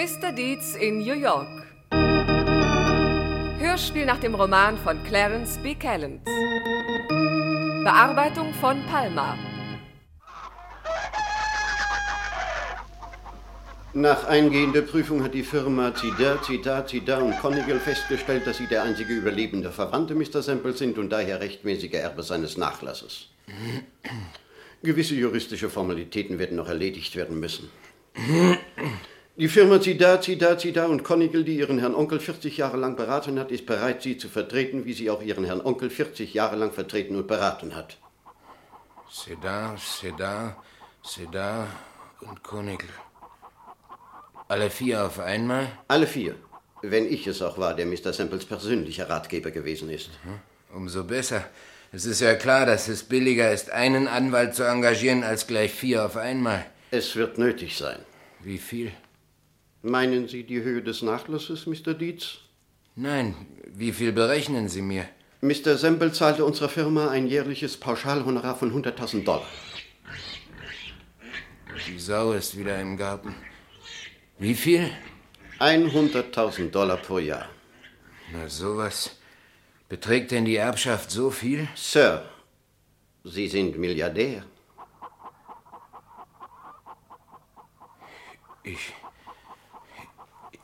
Mr. Deeds in New York. Hörspiel nach dem Roman von Clarence B. Callens. Bearbeitung von Palma. Nach eingehender Prüfung hat die Firma Zida, Zida, Zida und Conigal festgestellt, dass sie der einzige überlebende Verwandte Mr. Semple sind und daher rechtmäßiger Erbe seines Nachlasses. Gewisse juristische Formalitäten werden noch erledigt werden müssen. Die Firma Zida, Zida, Zida und Conigal, die ihren Herrn Onkel 40 Jahre lang beraten hat, ist bereit, sie zu vertreten, wie sie auch ihren Herrn Onkel 40 Jahre lang vertreten und beraten hat. Seda, Seda, Seda und Conigal. Alle vier auf einmal? Alle vier. Wenn ich es auch war, der Mr. Samples persönlicher Ratgeber gewesen ist. Mhm. Umso besser. Es ist ja klar, dass es billiger ist, einen Anwalt zu engagieren, als gleich vier auf einmal. Es wird nötig sein. Wie viel? Meinen Sie die Höhe des Nachlasses, Mr. Dietz? Nein. Wie viel berechnen Sie mir? Mr. Semple zahlte unserer Firma ein jährliches Pauschalhonorar von 100.000 Dollar. Die Sau ist wieder im Garten. Wie viel? 100.000 Dollar pro Jahr. Na, sowas. Beträgt denn die Erbschaft so viel? Sir, Sie sind Milliardär. Ich.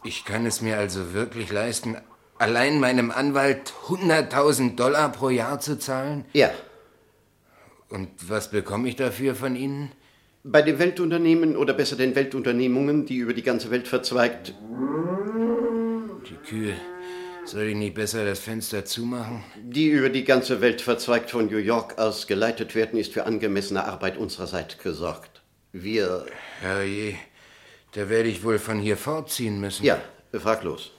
Ich kann es mir also wirklich leisten, allein meinem Anwalt 100.000 Dollar pro Jahr zu zahlen? Ja. Und was bekomme ich dafür von Ihnen? Bei den Weltunternehmen oder besser den Weltunternehmungen, die über die ganze Welt verzweigt. Die Kühe. Soll ich nicht besser das Fenster zumachen? Die über die ganze Welt verzweigt von New York aus geleitet werden, ist für angemessene Arbeit unsererseits gesorgt. Wir. Herrje, da werde ich wohl von hier fortziehen müssen. Ja, fraglos.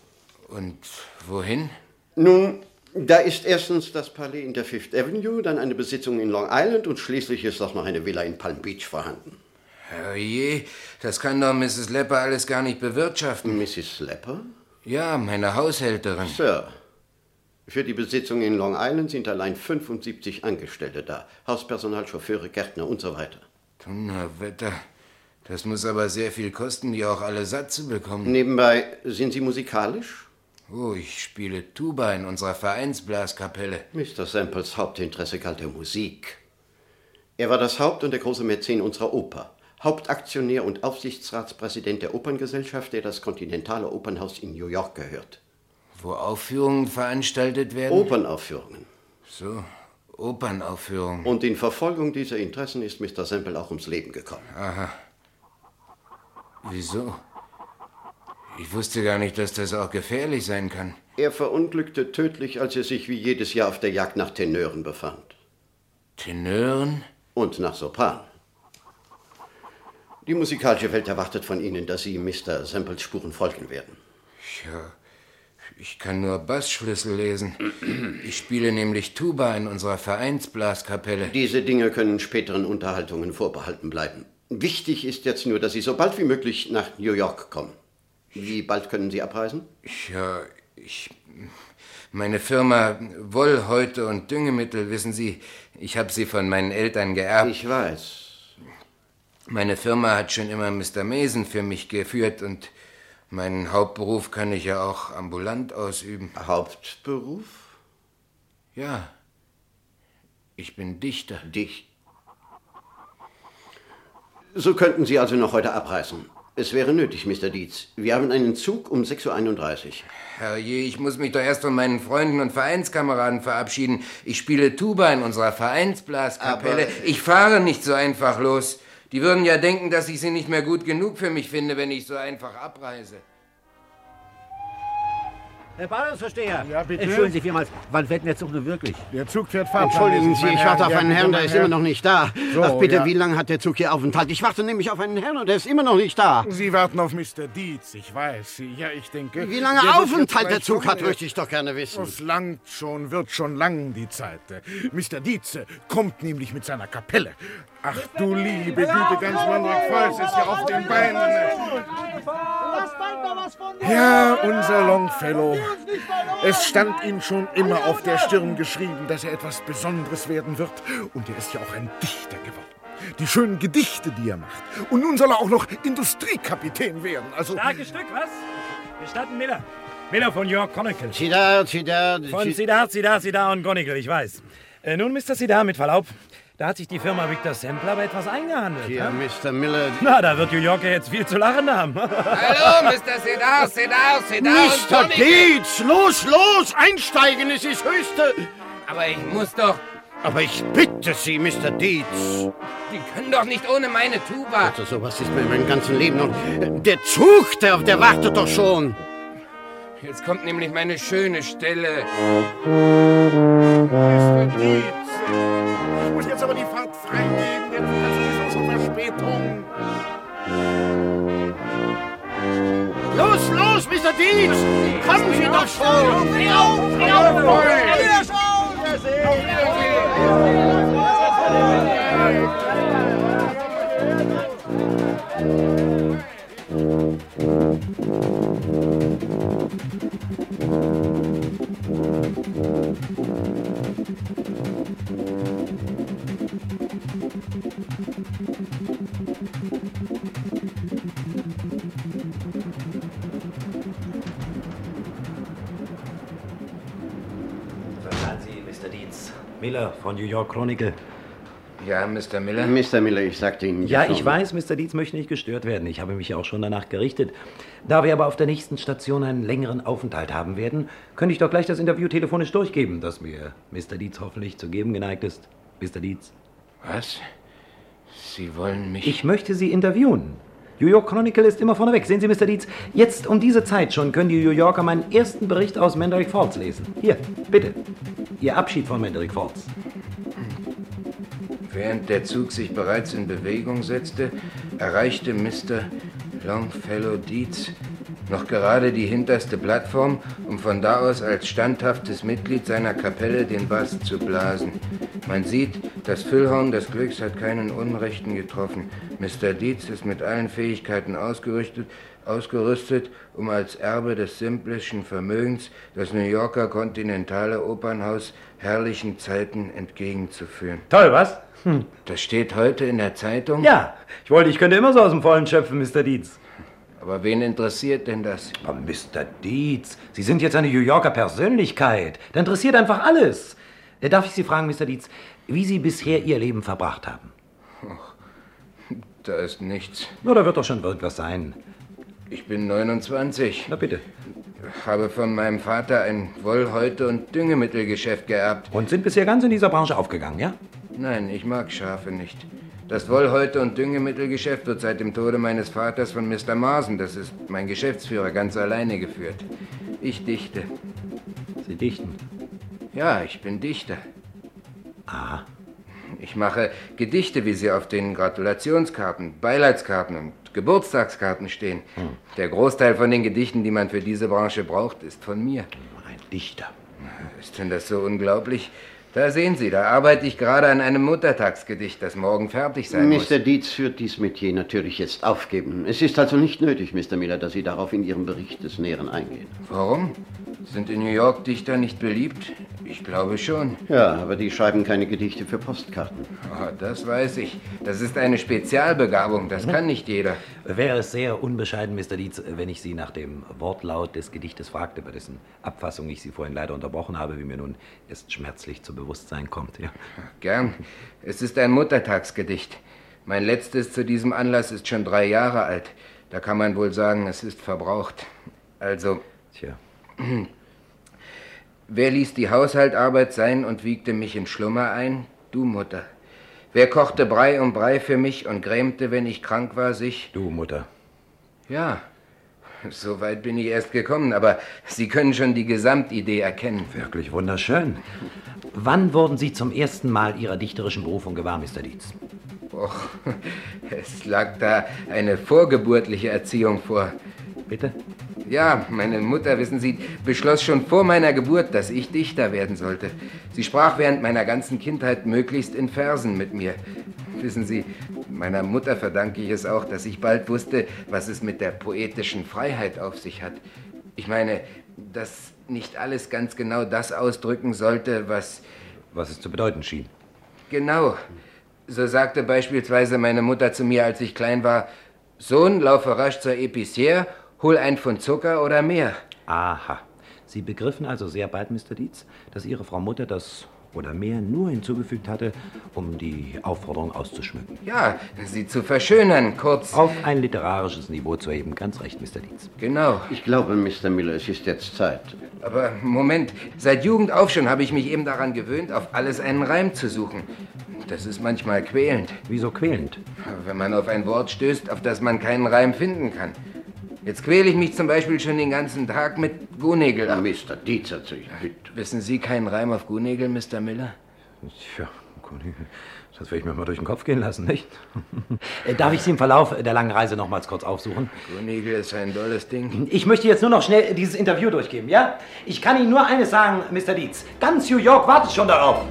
Und wohin? Nun, da ist erstens das Palais in der Fifth Avenue, dann eine Besitzung in Long Island und schließlich ist auch noch eine Villa in Palm Beach vorhanden. Herrje, das kann doch Mrs. Lepper alles gar nicht bewirtschaften. Mrs. Lepper? Ja, meine Haushälterin. Sir, für die Besitzung in Long Island sind allein 75 Angestellte da. Hauspersonal, Chauffeure, Gärtner und so weiter. Donnerwetter. Das muss aber sehr viel kosten, die auch alle satt zu bekommen. Nebenbei, sind Sie musikalisch? Oh, ich spiele Tuba in unserer Vereinsblaskapelle. Mr. Samples Hauptinteresse galt der Musik. Er war das Haupt- und der große Mäzen unserer Oper. Hauptaktionär und Aufsichtsratspräsident der Operngesellschaft, der das Kontinentale Opernhaus in New York gehört. Wo Aufführungen veranstaltet werden? Opernaufführungen. So, Opernaufführungen. Und in Verfolgung dieser Interessen ist Mr. Semple auch ums Leben gekommen. Aha. Wieso? Ich wusste gar nicht, dass das auch gefährlich sein kann. Er verunglückte tödlich, als er sich wie jedes Jahr auf der Jagd nach Tenören befand. Tenören? Und nach Sopran. Die musikalische Welt erwartet von Ihnen, dass Sie Mr. Semples Spuren folgen werden. Ja, ich kann nur Bassschlüssel lesen. Ich spiele nämlich Tuba in unserer Vereinsblaskapelle. Diese Dinge können späteren Unterhaltungen vorbehalten bleiben. Wichtig ist jetzt nur, dass Sie so bald wie möglich nach New York kommen. Wie bald können Sie abreisen? Ja, ich. Meine Firma Wollhäute und Düngemittel, wissen Sie, ich habe sie von meinen Eltern geerbt. Ich weiß. Meine Firma hat schon immer Mr. Mason für mich geführt und meinen Hauptberuf kann ich ja auch ambulant ausüben. Hauptberuf? Ja. Ich bin Dichter. Dicht. So könnten Sie also noch heute abreisen. Es wäre nötig, Mr. Dietz. Wir haben einen Zug um 6.31 Uhr. Herrje, ich muss mich doch erst von meinen Freunden und Vereinskameraden verabschieden. Ich spiele Tuba in unserer Vereinsblaskapelle. Aber- Ich fahre nicht so einfach los. Die würden ja denken, dass ich sie nicht mehr gut genug für mich finde, wenn ich so einfach abreise. Herr Bahnhofsversteher! Ja, bitte? Entschuldigen Sie vielmals, wann fährt denn der Zug nun wirklich? Der Zug fährt Entschuldigen Sie, ich warte auf einen Herrn, der ist immer noch nicht da. So, Ach bitte, ja. wie lange hat der Zug hier Aufenthalt? Ich warte nämlich auf einen Herrn und der ist immer noch nicht da. Sie warten auf Mr. Dietz, ich weiß. Ja, ich denke... Wie lange der Aufenthalt der Zug hat, möchte ich doch gerne wissen. Es langt schon, wird schon lang die Zeit. Mr. Dietze kommt nämlich mit seiner Kapelle. Ach du liebe Güte, ganz Mandrik Volks ist ja auf den Beinen. Ja, unser Longfellow. Es stand ihm schon immer auf der Stirn geschrieben, dass er etwas Besonderes werden wird. Und er ist ja auch ein Dichter geworden. Die schönen Gedichte, die er macht. Und nun soll er auch noch Industriekapitän werden. Also. Starkes Stück, was? Gestatten Miller. Miller von York Chronicle. Sidar, Sidar. Von Sidar, Sidar, Sidar und Chronicle, ich weiß. Äh, nun, Mr. Sidar, mit Verlaub. Da hat sich die Firma Victor Sampler aber etwas eingehandelt. Ja, ne? Mr. Miller. Na, da wird New York ja jetzt viel zu lachen haben. Hallo, Mr. Sedar, Sedar, Sedar Mr. Dietz, los, los, einsteigen, es ist höchste. Aber ich muss doch... Aber ich bitte Sie, Mr. Dietz. Die können doch nicht ohne meine Tuba. Also sowas ist mir in meinem ganzen Leben noch. Der Zug, der, der wartet doch schon. Jetzt kommt nämlich meine schöne Stelle. Mr. Dietz. Ich muss jetzt aber die Fahrt freigeben. Jetzt ist sowieso schon Verspätung. Los, los, Mr. Dietz! Kommen Sie doch schon! Verzeihen Sie, Mr. Dietz. Miller von New York Chronicle. Ja, Mr. Miller? Mr. Miller, ich sagte Ihnen Ja, schon. ich weiß, Mr. Dietz möchte nicht gestört werden. Ich habe mich ja auch schon danach gerichtet. Da wir aber auf der nächsten Station einen längeren Aufenthalt haben werden, könnte ich doch gleich das Interview telefonisch durchgeben, das mir Mr. Dietz hoffentlich zu geben geneigt ist. Mr. Dietz. Was? Sie wollen mich... Ich möchte Sie interviewen. New York Chronicle ist immer vorneweg. Sehen Sie, Mr. Dietz, jetzt um diese Zeit schon können die New Yorker meinen ersten Bericht aus Manderick Falls lesen. Hier, bitte. Ihr Abschied von Manderick Falls. Während der Zug sich bereits in Bewegung setzte, erreichte Mr. Longfellow Dietz noch gerade die hinterste Plattform, um von da aus als standhaftes Mitglied seiner Kapelle den Bass zu blasen. Man sieht, das Füllhorn des Glücks hat keinen Unrechten getroffen. Mr. Dietz ist mit allen Fähigkeiten ausgerüstet, ausgerüstet, um als Erbe des simplischen Vermögens das New Yorker kontinentale Opernhaus herrlichen Zeiten entgegenzuführen. Toll, was? Das steht heute in der Zeitung? Ja, ich wollte, ich könnte immer so aus dem Vollen schöpfen, Mr. Dietz. Aber wen interessiert denn das? Aber Mr. Dietz, Sie sind jetzt eine New Yorker Persönlichkeit. Da interessiert einfach alles. Äh, Darf ich Sie fragen, Mr. Dietz, wie Sie bisher Ihr Leben verbracht haben? Da ist nichts. Na, da wird doch schon irgendwas sein. Ich bin 29, Na bitte. habe von meinem Vater ein Wollhäute- und Düngemittelgeschäft geerbt. Und sind bisher ganz in dieser Branche aufgegangen, ja? Nein, ich mag Schafe nicht. Das Wollhäute- und Düngemittelgeschäft wird seit dem Tode meines Vaters von Mr. Marsen, das ist mein Geschäftsführer, ganz alleine geführt. Ich dichte. Sie dichten. Ja, ich bin Dichter. Ah, Ich mache Gedichte, wie sie auf den Gratulationskarten, Beileidskarten und Geburtstagskarten stehen. Der Großteil von den Gedichten, die man für diese Branche braucht, ist von mir. ein Dichter. Ist denn das so unglaublich? Da sehen Sie, da arbeite ich gerade an einem Muttertagsgedicht, das morgen fertig sein muss. Mr. Dietz wird dies Metier natürlich jetzt aufgeben. Es ist also nicht nötig, Mr. Miller, dass Sie darauf in Ihrem Bericht des Näheren eingehen. Warum? Sind in New York Dichter nicht beliebt? Ich glaube schon. Ja, aber die schreiben keine Gedichte für Postkarten. Oh, das weiß ich. Das ist eine Spezialbegabung, das kann nicht jeder. Wäre es sehr unbescheiden, Mr. Dietz, wenn ich Sie nach dem Wortlaut des Gedichtes fragte, bei dessen Abfassung ich Sie vorhin leider unterbrochen habe, wie mir nun erst schmerzlich zu Bewusstsein kommt. Ja. Gern. Es ist ein Muttertagsgedicht. Mein letztes zu diesem Anlass ist schon drei Jahre alt. Da kann man wohl sagen, es ist verbraucht. Also, Tja, wer ließ die Haushaltarbeit sein und wiegte mich in Schlummer ein? Du, Mutter. Wer kochte Brei um Brei für mich und grämte, wenn ich krank war, sich? du Mutter. Ja, so weit bin ich erst gekommen, aber Sie können schon die Gesamtidee erkennen. Wirklich wunderschön. Wann wurden Sie zum ersten Mal Ihrer dichterischen Berufung gewahr, Mr. Dietz? Och, es lag da eine vorgeburtliche Erziehung vor. Bitte? Ja, meine Mutter, wissen Sie, beschloss schon vor meiner Geburt, dass ich Dichter werden sollte. Sie sprach während meiner ganzen Kindheit möglichst in Versen mit mir. Wissen Sie, meiner Mutter verdanke ich es auch, dass ich bald wusste, was es mit der poetischen Freiheit auf sich hat. Ich meine, dass nicht alles ganz genau das ausdrücken sollte, was Was es zu bedeuten schien. Genau. So sagte beispielsweise meine Mutter zu mir, als ich klein war, Sohn, laufe rasch zur Epicière, hol ein Pfund Zucker oder mehr. Aha. Sie begriffen also sehr bald, Mr. Dietz, dass Ihre Frau Mutter das oder mehr nur hinzugefügt hatte, um die Aufforderung auszuschmücken. Ja, sie zu verschönern, kurz. Auf ein literarisches Niveau zu heben. Ganz recht, Mr. Dietz. Genau. Ich glaube, Mr. Miller, es ist jetzt Zeit. Aber Moment, seit Jugend auf schon habe ich mich eben daran gewöhnt, auf alles einen Reim zu suchen. Das ist manchmal quälend. Wieso quälend? Wenn man auf ein Wort stößt, auf das man keinen Reim finden kann. Jetzt quäle ich mich zum Beispiel schon den ganzen Tag mit Gunägel ab. Mr. Dietz hat sich bitte. Wissen Sie keinen Reim auf Gunägel, Mr. Miller? Tja, das werde ich mir mal durch den Kopf gehen lassen, nicht? Äh, Darf ich Sie im Verlauf der langen Reise nochmals kurz aufsuchen? Gunägel ist ein dolles Ding. Ich möchte jetzt nur noch schnell dieses Interview durchgeben, ja? Ich kann Ihnen nur eines sagen, Mr. Dietz. Ganz New York wartet schon darauf.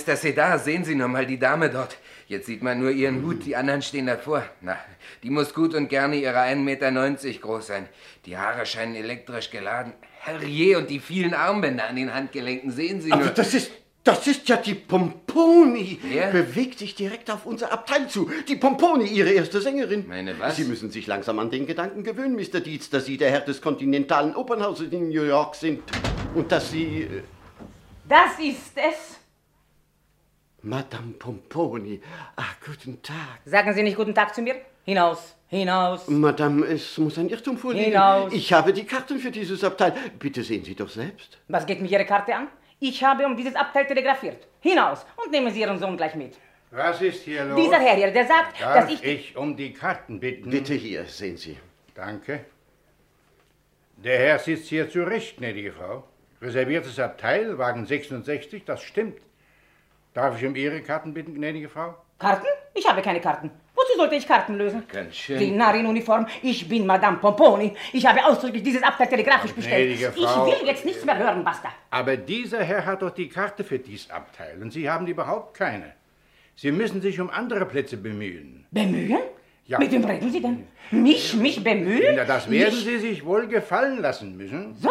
Mr. Sedar, sehen Sie nur mal die Dame dort. Jetzt sieht man nur ihren Hut, die anderen stehen davor. Na, die muss gut und gerne ihre 1,90 Meter groß sein. Die Haare scheinen elektrisch geladen. Herrje, und die vielen Armbänder an den Handgelenken, sehen Sie nur. Aber das ist, das ist ja die Pomponi. Wer? Bewegt sich direkt auf unser Abteil zu. Die Pomponi, Ihre erste Sängerin. Meine was? Sie müssen sich langsam an den Gedanken gewöhnen, Mr. Dietz, dass Sie der Herr des kontinentalen Opernhauses in New York sind. Und dass Sie... äh, Das ist es. Madame Pomponi. Ach, guten Tag. Sagen Sie nicht guten Tag zu mir? Hinaus, hinaus. Madame, es muss ein Irrtum vorliegen. Hinaus. Ich habe die Karten für dieses Abteil. Bitte sehen Sie doch selbst. Was geht mich Ihre Karte an? Ich habe um dieses Abteil telegrafiert. Hinaus und nehmen Sie Ihren Sohn gleich mit. Was ist hier los? Dieser Herr hier, der sagt, Darf dass ich, ich... um die Karten bitten? Bitte hier, sehen Sie. Danke. Der Herr sitzt hier zurecht, gnädige Frau. Reserviertes Abteil, Wagen 66, das stimmt. Darf ich um Ihre Karten bitten, gnädige Frau? Karten? Ich habe keine Karten. Wozu sollte ich Karten lösen? Ganz schön. Die Narr in Uniform. Ich bin Madame Pomponi. Ich habe ausdrücklich dieses Abteil telegrafisch bestellt. gnädige Ich Frau. will jetzt nichts mehr hören, basta. Aber dieser Herr hat doch die Karte für dies Abteil und Sie haben überhaupt keine. Sie müssen sich um andere Plätze bemühen. Bemühen? Ja. Mit wem reden Sie denn? Mich, mich bemühen? Na, das werden mich? Sie sich wohl gefallen lassen müssen. So,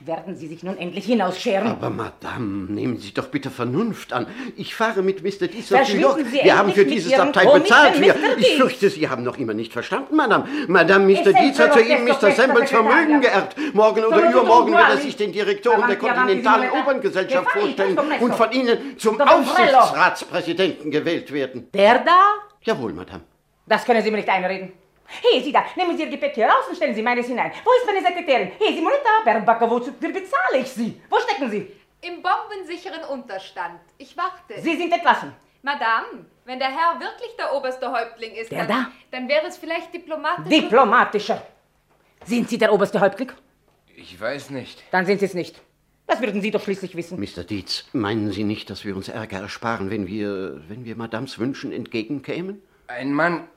werden Sie sich nun endlich hinausscheren. Aber Madame, nehmen Sie doch bitte Vernunft an. Ich fahre mit Mr. Dietz nach New Verschwinden York. Sie Wir haben für dieses Abteil bezahlt. Wir, ich fürchte, Sie haben noch immer nicht verstanden, Madame. Madame, Mr. Dietz hat soeben doch Mr. Sembles Vermögen ja. geerbt. Morgen oder übermorgen wird er sich den Direktoren der kontinentalen. Operngesellschaft vorstellen und von Ihnen zum? Aufsichtsratspräsidenten gewählt werden. Der da? Jawohl, Madame. Das können Sie mir nicht einreden. Hey, Sie da, nehmen Sie Ihr Gepäck hier raus und stellen Sie meines hinein. Wo ist meine Sekretärin? Hey, Simonetta, Bergbacke, wozu bezahle ich Sie? Wo stecken Sie? Im bombensicheren Unterstand. Ich warte. Sie sind entlassen. Madame, wenn der Herr wirklich der oberste Häuptling ist, Der dann, da? dann wäre es vielleicht diplomatisch. Diplomatischer. Sind Sie der oberste Häuptling? Ich weiß nicht. Dann sind Sie es nicht. Das würden Sie doch schließlich wissen. Mr. Dietz, meinen Sie nicht, dass wir uns Ärger ersparen, wenn wir, wenn wir Madames Wünschen entgegenkämen? Ein Mann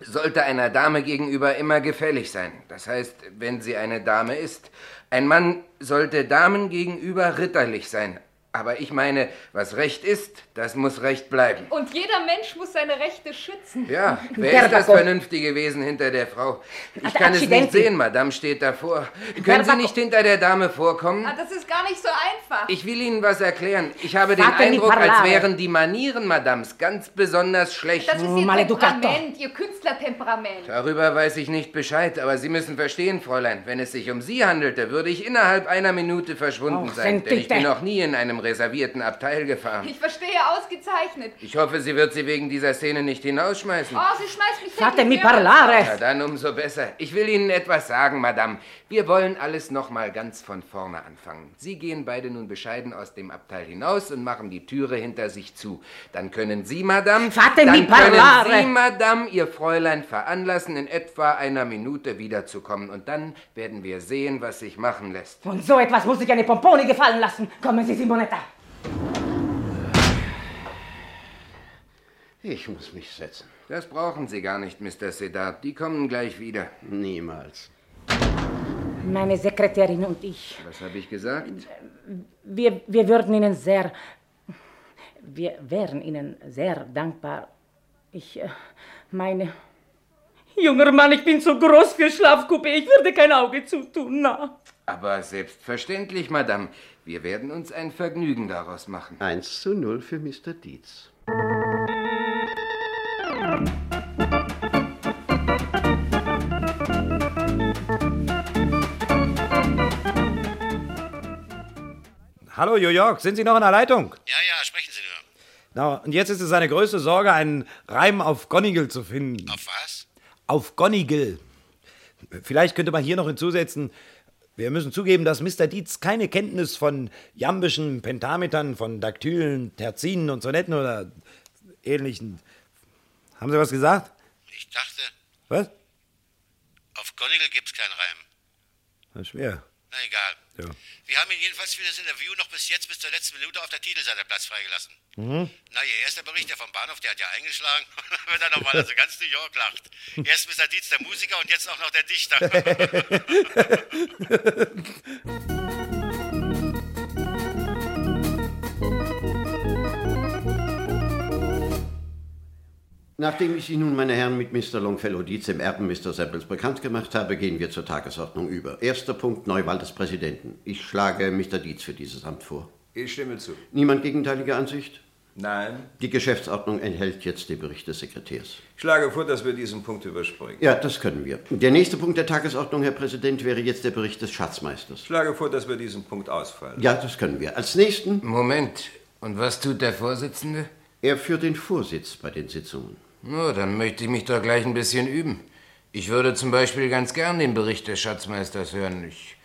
sollte einer Dame gegenüber immer gefällig sein. Das heißt, wenn sie eine Dame ist. Ein Mann sollte Damen gegenüber ritterlich sein. Aber ich meine, was Recht ist, das muss Recht bleiben. Und jeder Mensch muss seine Rechte schützen. Ja, wer ist das vernünftige Wesen hinter der Frau? Ich kann es nicht sehen, Madame steht davor. Können Sie nicht hinter der Dame vorkommen? Ah, das ist gar nicht so einfach. Ich will Ihnen was erklären. Ich habe den Eindruck, als wären die Manieren Madams ganz besonders schlecht. das ist ihr. Temperament, ihr Künstlertemperament. Darüber weiß ich nicht Bescheid, aber Sie müssen verstehen, Fräulein, wenn es sich um Sie handelte, würde ich innerhalb einer Minute verschwunden sein, denn ich bin noch nie in einem reservierten Abteil gefahren. Ich verstehe ausgezeichnet. Ich hoffe, sie wird Sie wegen dieser Szene nicht hinausschmeißen. Oh, sie schmeißt mich Fate täglich mi mehrmals parlare. Na dann umso besser. Ich will Ihnen etwas sagen, Madame. Wir wollen alles noch mal ganz von vorne anfangen. Sie gehen beide nun bescheiden aus dem Abteil hinaus und machen die Türe hinter sich zu. Dann können Sie, Madame, Fate dann mi parlare. können Sie, Madame, Ihr Fräulein veranlassen, in etwa einer Minute wiederzukommen. Und dann werden wir sehen, was sich machen lässt. Und so etwas muss sich eine Pomponi gefallen lassen. Kommen Sie, Simonetta. Ich muss mich setzen. Das brauchen Sie gar nicht, Mr. Sedat. Die kommen gleich wieder. Niemals. Meine Sekretärin und ich, Was habe ich gesagt? wir, wir würden Ihnen sehr, wir wären Ihnen sehr dankbar. Ich äh, meine, Junger Mann, ich bin zu groß für Schlafcoupé. Ich würde kein Auge zutun, na. Aber selbstverständlich, Madame. Wir werden uns ein Vergnügen daraus machen. 1 zu 0 für Mr. Dietz. Hallo, New York, sind Sie noch in der Leitung? Ja, ja, sprechen Sie nur. Na, und jetzt ist es seine größte Sorge, einen Reim auf Gonigal zu finden. Auf was? Auf Gonigal. Vielleicht könnte man hier noch hinzusetzen, wir müssen zugeben, dass Mr. Dietz keine Kenntnis von jambischen Pentametern, von Daktylen, Terzinen und Sonetten oder ähnlichen. Haben Sie was gesagt? Ich dachte, Was? auf Gonigal gibt's keinen Reim. Das ist schwer. Na egal. Ja. Wir haben ihn jedenfalls für das Interview noch bis jetzt, bis zur letzten Minute auf der Titelseite Platz freigelassen. Mhm. Na, Ihr erster Bericht, der vom Bahnhof, der hat ja eingeschlagen. Wenn er nochmal also ganz New York lacht. Erst Mr. Dietz, der Musiker, und jetzt auch noch der Dichter. Nachdem ich Sie nun, meine Herren, mit Mr. Longfellow Dietz, dem Erben Mr. Samples, bekannt gemacht habe, gehen wir zur Tagesordnung über. Erster Punkt, Neuwahl des Präsidenten. Ich schlage Mr. Dietz für dieses Amt vor. Ich stimme zu. Niemand gegenteiliger Ansicht? Nein. Die Geschäftsordnung enthält jetzt den Bericht des Sekretärs. Ich schlage vor, dass wir diesen Punkt überspringen. Ja, das können wir. Der nächste Punkt der Tagesordnung, Herr Präsident, wäre jetzt der Bericht des Schatzmeisters. Ich schlage vor, dass wir diesen Punkt ausfallen. Ja, das können wir. Als nächsten. Moment. Und was tut der Vorsitzende? Er führt den Vorsitz bei den Sitzungen. Na, dann möchte ich mich doch gleich ein bisschen üben. Ich würde zum Beispiel ganz gern den Bericht des Schatzmeisters hören. Ich,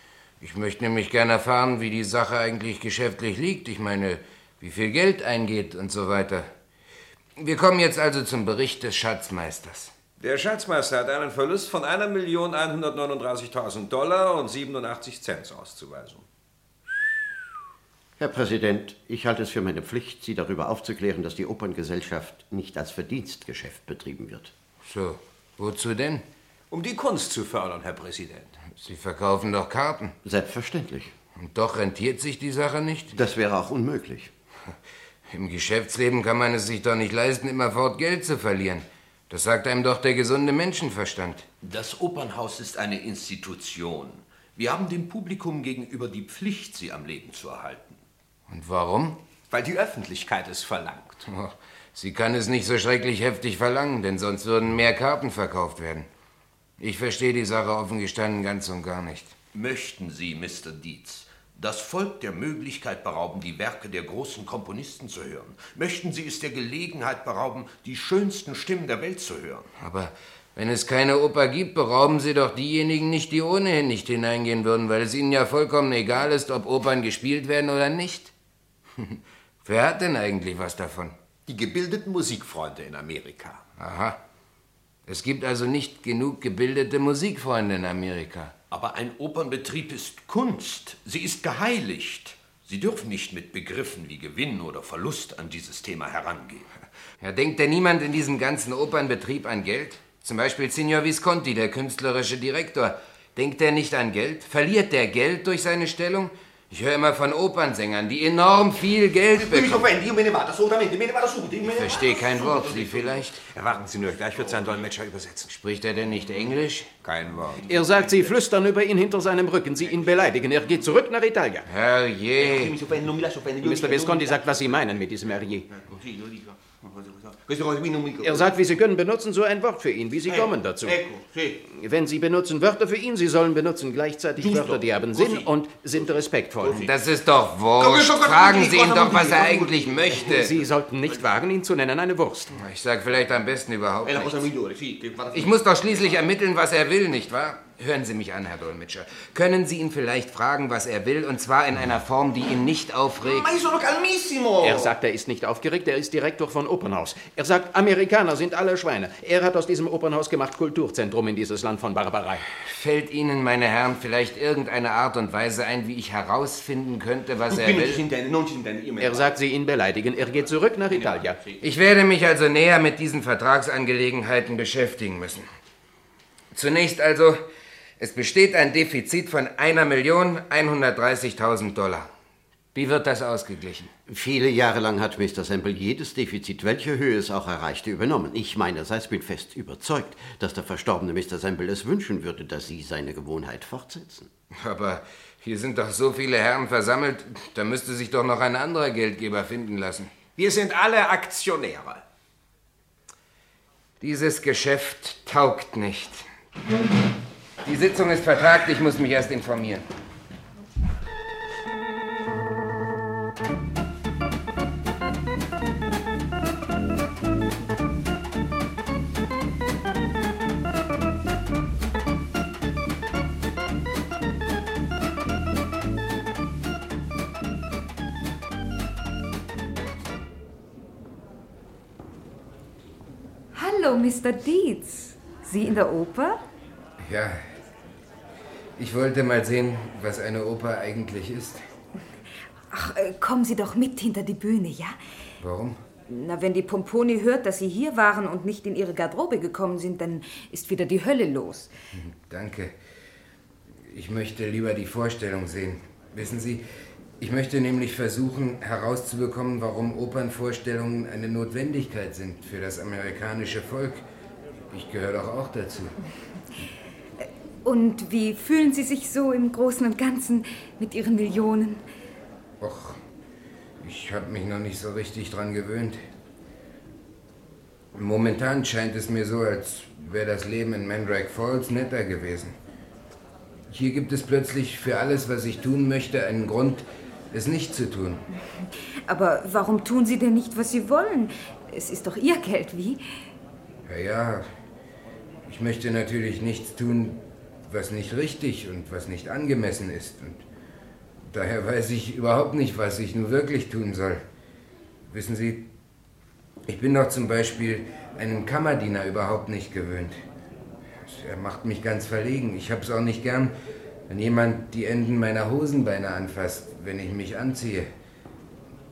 ich möchte nämlich gern erfahren, wie die Sache eigentlich geschäftlich liegt. Ich meine, wie viel Geld eingeht und so weiter. Wir kommen jetzt also zum Bericht des Schatzmeisters. Der Schatzmeister hat einen Verlust von 1.139.000 Dollar und 87 Cent auszuweisen. Herr Präsident, ich halte es für meine Pflicht, Sie darüber aufzuklären, dass die Operngesellschaft nicht als Verdienstgeschäft betrieben wird. So, wozu denn? Um die Kunst zu fördern, Herr Präsident. Sie verkaufen doch Karten. Selbstverständlich. Und doch rentiert sich die Sache nicht? Das wäre auch unmöglich. Im Geschäftsleben kann man es sich doch nicht leisten, immerfort Geld zu verlieren. Das sagt einem doch der gesunde Menschenverstand. Das Opernhaus ist eine Institution. Wir haben dem Publikum gegenüber die Pflicht, sie am Leben zu erhalten. Und warum? Weil die Öffentlichkeit es verlangt. Oh, sie kann es nicht so schrecklich heftig verlangen, denn sonst würden mehr Karten verkauft werden. Ich verstehe die Sache offen gestanden ganz und gar nicht. Möchten Sie, Mr. Dietz, das Volk der Möglichkeit berauben, die Werke der großen Komponisten zu hören? Möchten Sie es der Gelegenheit berauben, die schönsten Stimmen der Welt zu hören? Aber wenn es keine Oper gibt, berauben Sie doch diejenigen nicht, die ohnehin nicht hineingehen würden, weil es Ihnen ja vollkommen egal ist, ob Opern gespielt werden oder nicht. Wer hat denn eigentlich was davon? Die gebildeten Musikfreunde in Amerika. Aha. Es gibt also nicht genug gebildete Musikfreunde in Amerika. Aber ein Opernbetrieb ist Kunst. Sie ist geheiligt. Sie dürfen nicht mit Begriffen wie Gewinn oder Verlust an dieses Thema herangehen. Ja, denkt denn niemand in diesem ganzen Opernbetrieb an Geld? Zum Beispiel Signor Visconti, der künstlerische Direktor. Denkt er nicht an Geld? Verliert der Geld durch seine Stellung? Ich höre immer von Opernsängern, die enorm viel Geld bekommen. Ich verstehe kein Wort. Sie vielleicht? Erwarten Sie nur, gleich wird sein Dolmetscher übersetzen. Spricht er denn nicht Englisch? Kein Wort. Er sagt, Sie flüstern über ihn hinter seinem Rücken, Sie ihn beleidigen. Er geht zurück nach Italia. Herrje. Mr. Visconti sagt, was Sie meinen mit diesem Herrje. Er sagt, wie Sie können benutzen so ein Wort für ihn, wie Sie kommen dazu. Wenn Sie benutzen Wörter für ihn, Sie sollen benutzen gleichzeitig Wörter, die haben Sinn und sind respektvoll. Das ist doch Wurst. Fragen Sie ihn doch, was er eigentlich möchte. Sie sollten nicht wagen, ihn zu nennen eine Wurst. Ich sag vielleicht am besten überhaupt nichts. Ich muss doch schließlich ermitteln, was er will, nicht wahr? Hören Sie mich an, Herr Dolmetscher. Können Sie ihn vielleicht fragen, was er will, und zwar in einer Form, die ihn nicht aufregt? Er sagt, er ist nicht aufgeregt, er ist Direktor von Opernhaus. Er sagt, Amerikaner sind alle Schweine. Er hat aus diesem Opernhaus gemacht Kulturzentrum in dieses Land von Barbarei. Fällt Ihnen, meine Herren, vielleicht irgendeine Art und Weise ein, wie ich herausfinden könnte, was er will? Er sagt, Sie ihn beleidigen. Er geht zurück nach Italia. Ich werde mich also näher mit diesen Vertragsangelegenheiten beschäftigen müssen. Zunächst also, es besteht ein Defizit von 1.130.000 Dollar. Wie wird das ausgeglichen? Viele Jahre lang hat Mr. Semple jedes Defizit, welche Höhe es auch erreichte, übernommen. Ich meinerseits bin fest überzeugt, dass der verstorbene Mr. Semple es wünschen würde, dass Sie seine Gewohnheit fortsetzen. Aber hier sind doch so viele Herren versammelt, da müsste sich doch noch ein anderer Geldgeber finden lassen. Wir sind alle Aktionäre. Dieses Geschäft taugt nicht. Die Sitzung ist vertagt, ich muss mich erst informieren. Mr. Dietz. Sie in der Oper? Ja, ich wollte mal sehen, was eine Oper eigentlich ist. Ach, äh, kommen Sie doch mit hinter die Bühne, ja? Warum? Na, wenn die Pomponi hört, dass Sie hier waren und nicht in Ihre Garderobe gekommen sind, dann ist wieder die Hölle los. Danke. Ich möchte lieber die Vorstellung sehen. Wissen Sie, ich möchte nämlich versuchen herauszubekommen, warum Opernvorstellungen eine Notwendigkeit sind für das amerikanische Volk. Ich gehöre doch auch dazu. Und wie fühlen Sie sich so im Großen und Ganzen mit Ihren Millionen? Och, ich habe mich noch nicht so richtig dran gewöhnt. Momentan scheint es mir so, als wäre das Leben in Mandrake Falls netter gewesen. Hier gibt es plötzlich für alles, was ich tun möchte, einen Grund, es nicht zu tun. Aber warum tun Sie denn nicht, was Sie wollen? Es ist doch Ihr Geld, wie? Ja, ja, ich möchte natürlich nichts tun, was nicht richtig und was nicht angemessen ist. Und daher weiß ich überhaupt nicht, was ich nun wirklich tun soll. Wissen Sie, ich bin doch zum Beispiel einen Kammerdiener überhaupt nicht gewöhnt. Er macht mich ganz verlegen. Ich hab's auch nicht gern, wenn jemand die Enden meiner Hosenbeine anfasst, wenn ich mich anziehe.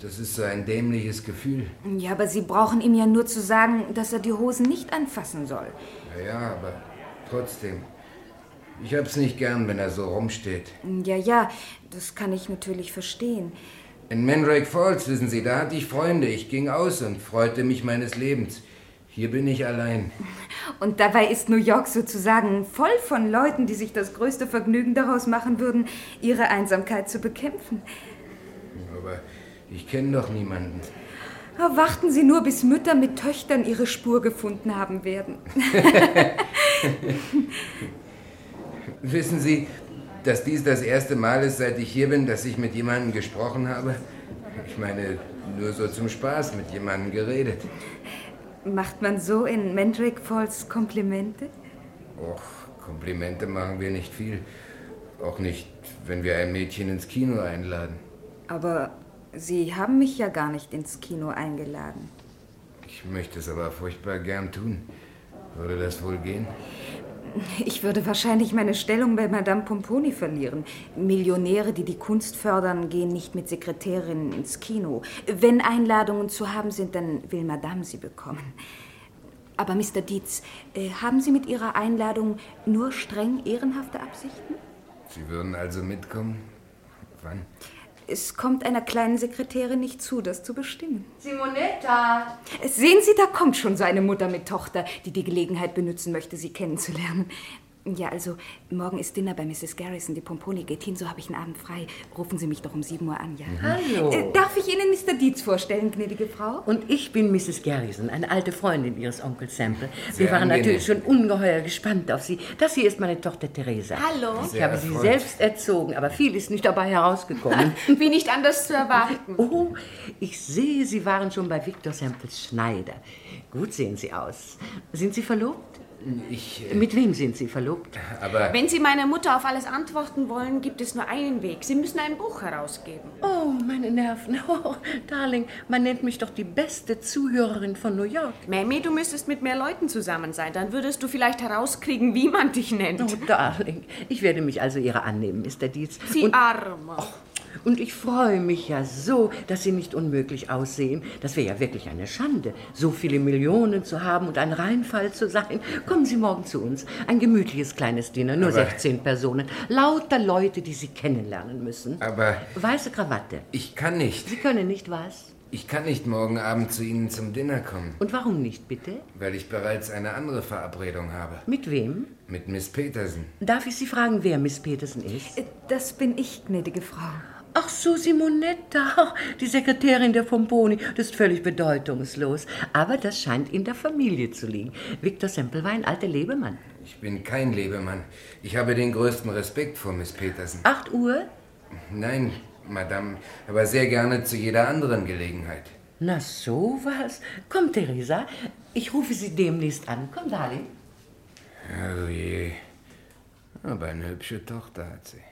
Das ist so ein dämliches Gefühl. Ja, aber Sie brauchen ihm ja nur zu sagen, dass er die Hosen nicht anfassen soll. Ja, ja, aber trotzdem. Ich hab's nicht gern, wenn er so rumsteht. Ja, ja, das kann ich natürlich verstehen. In Mandrake Falls, wissen Sie, da hatte ich Freunde. Ich ging aus und freute mich meines Lebens. Hier bin ich allein. Und dabei ist New York sozusagen voll von Leuten, die sich das größte Vergnügen daraus machen würden, ihre Einsamkeit zu bekämpfen. Aber ich kenne doch niemanden. Aber warten Sie nur, bis Mütter mit Töchtern ihre Spur gefunden haben werden. Wissen Sie, dass dies das erste Mal ist, seit ich hier bin, dass ich mit jemandem gesprochen habe? Ich meine, nur so zum Spaß mit jemandem geredet. Macht man so in Mandrake Falls Komplimente? Och, Komplimente machen wir nicht viel. Auch nicht, wenn wir ein Mädchen ins Kino einladen. Aber Sie haben mich ja gar nicht ins Kino eingeladen. Ich möchte es aber furchtbar gern tun. Würde das wohl gehen? Ich würde wahrscheinlich meine Stellung bei Madame Pomponi verlieren. Millionäre, die die Kunst fördern, gehen nicht mit Sekretärinnen ins Kino. Wenn Einladungen zu haben sind, dann will Madame sie bekommen. Aber Mr. Dietz, äh, haben Sie mit Ihrer Einladung nur streng ehrenhafte Absichten? Sie würden also mitkommen? Wann? Es kommt einer kleinen Sekretärin nicht zu, das zu bestimmen. Simonetta! Sehen Sie, da kommt schon seine Mutter mit Tochter, die die Gelegenheit benutzen möchte, Sie kennenzulernen. Ja, also, morgen ist Dinner bei Mrs. Garrison. Die Pomponi geht hin, so habe ich einen Abend frei. Rufen Sie mich doch um 7 Uhr an, ja? Hallo. Äh, darf ich Ihnen Mr. Dietz vorstellen, gnädige Frau? Und ich bin Mrs. Garrison, eine alte Freundin Ihres Onkels Sample. Sehr Wir waren angenehm. natürlich schon ungeheuer gespannt auf Sie. Das hier ist meine Tochter Theresa. Hallo. Ich Sehr habe sie erfreut. selbst erzogen, aber viel ist nicht dabei herausgekommen. Wie nicht anders zu erwarten. Oh, ich sehe, Sie waren schon bei Victor Samples Schneider. Gut sehen Sie aus. Sind Sie verlobt? Ich. Mit wem sind Sie verlobt? Aber. Wenn Sie meiner Mutter auf alles antworten wollen, gibt es nur einen Weg. Sie müssen ein Buch herausgeben. Oh, meine Nerven. Oh, Darling, man nennt mich doch die beste Zuhörerin von New York. Mamie, du müsstest mit mehr Leuten zusammen sein. Dann würdest du vielleicht herauskriegen, wie man dich nennt. Oh, Darling, ich werde mich also Ihrer annehmen, Mr. Dietz. Sie Und- Armer. Und ich freue mich ja so, dass Sie nicht unmöglich aussehen. Das wäre ja wirklich eine Schande, so viele Millionen zu haben und ein Reinfall zu sein. Kommen Sie morgen zu uns. Ein gemütliches kleines Dinner, nur Aber- 16 Personen. Lauter Leute, die Sie kennenlernen müssen. Aber Weiße Krawatte. ich kann nicht. Sie können nicht was? Ich kann nicht morgen Abend zu Ihnen zum Dinner kommen, Und warum nicht, bitte? weil ich bereits eine andere Verabredung habe. Mit wem? Mit Miss Peterson. Darf ich Sie fragen, wer Miss Peterson ist? Das bin ich, gnädige Frau. Ach so, Simonetta, die Sekretärin der Pomponi. Das ist völlig bedeutungslos. Aber das scheint in der Familie zu liegen. Victor Semple war ein alter Lebemann. Ich bin kein Lebemann. Ich habe den größten Respekt vor Miss Peterson. Acht Uhr? Nein, Madame, aber sehr gerne zu jeder anderen Gelegenheit. Na sowas. Komm, Theresa, ich rufe Sie demnächst an. Komm, Darling. Oh je. Aber eine hübsche Tochter hat sie.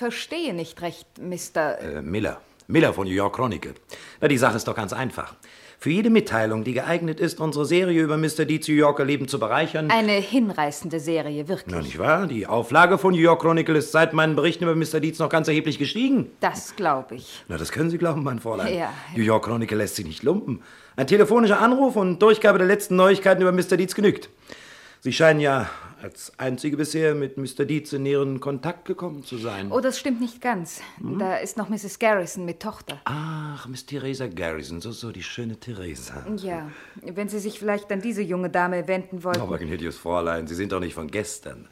Verstehe nicht recht, Mr. Äh, Miller. Miller von New York Chronicle. Na, die Sache ist doch ganz einfach. Für jede Mitteilung, die geeignet ist, unsere Serie über Mr. Deeds New Yorker Leben zu bereichern. Eine hinreißende Serie, wirklich. Na, nicht wahr? Die Auflage von New York Chronicle ist seit meinen Berichten über Mr. Deeds noch ganz erheblich gestiegen. Das glaube ich. Na, das können Sie glauben, mein Fräulein. Ja. New York Chronicle lässt sich nicht lumpen. Ein telefonischer Anruf und Durchgabe der letzten Neuigkeiten über Mr. Deeds genügt. Sie scheinen ja als einzige bisher mit Mr. Deeds in näheren Kontakt gekommen zu sein. Oh, das stimmt nicht ganz. Hm? Da ist noch Mrs. Garrison mit Tochter. Ach, Miss Theresa Garrison, so, so, die schöne Theresa. Ja, wenn Sie sich vielleicht an diese junge Dame wenden wollten. Aber gnädiges Fräulein, Sie sind doch nicht von gestern.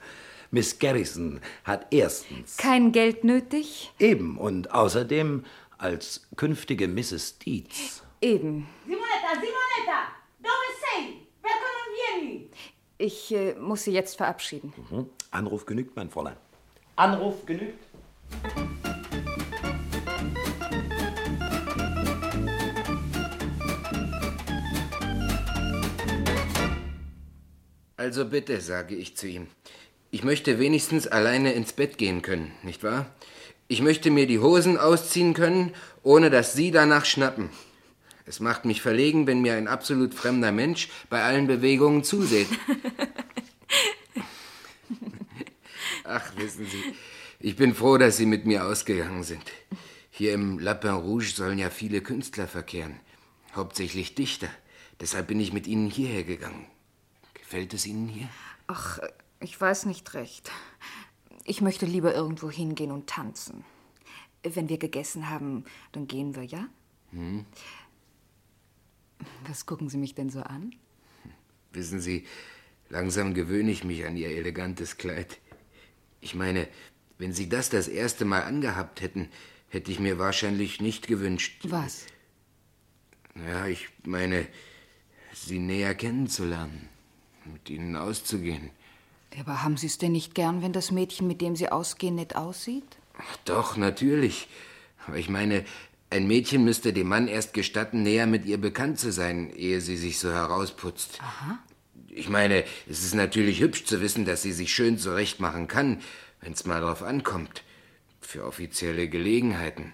Miss Garrison hat erstens Kein Geld nötig? eben und außerdem als künftige Mrs. Deeds. Eben. Simonetta, Simonetta! Dove sei? Perché non vieni? Ich äh, muss Sie jetzt verabschieden. Mhm. Anruf genügt, mein Fräulein. Anruf genügt. Also bitte, sage ich zu ihm. Ich möchte wenigstens alleine ins Bett gehen können, nicht wahr? Ich möchte mir die Hosen ausziehen können, ohne dass Sie danach schnappen. Es macht mich verlegen, wenn mir ein absolut fremder Mensch bei allen Bewegungen zuseht. Ach, wissen Sie, ich bin froh, dass Sie mit mir ausgegangen sind. Hier im Lapin Rouge sollen ja viele Künstler verkehren, hauptsächlich Dichter. Deshalb bin ich mit Ihnen hierher gegangen. Gefällt es Ihnen hier? Ach, ich weiß nicht recht. Ich möchte lieber irgendwo hingehen und tanzen. Wenn wir gegessen haben, dann gehen wir, ja? Hm? Was gucken Sie mich denn so an? Wissen Sie, langsam gewöhne ich mich an Ihr elegantes Kleid. Ich meine, wenn Sie das das erste Mal angehabt hätten, hätte ich mir wahrscheinlich nicht gewünscht. Was? Ja, ich meine, Sie näher kennenzulernen, mit Ihnen auszugehen. Aber haben Sie es denn nicht gern, wenn das Mädchen, mit dem Sie ausgehen, nett aussieht? Doch, natürlich. Aber ich meine, ein Mädchen müsste dem Mann erst gestatten, näher mit ihr bekannt zu sein, ehe sie sich so herausputzt. Aha. Ich meine, es ist natürlich hübsch zu wissen, dass sie sich schön zurechtmachen kann, wenn's mal drauf ankommt. Für offizielle Gelegenheiten.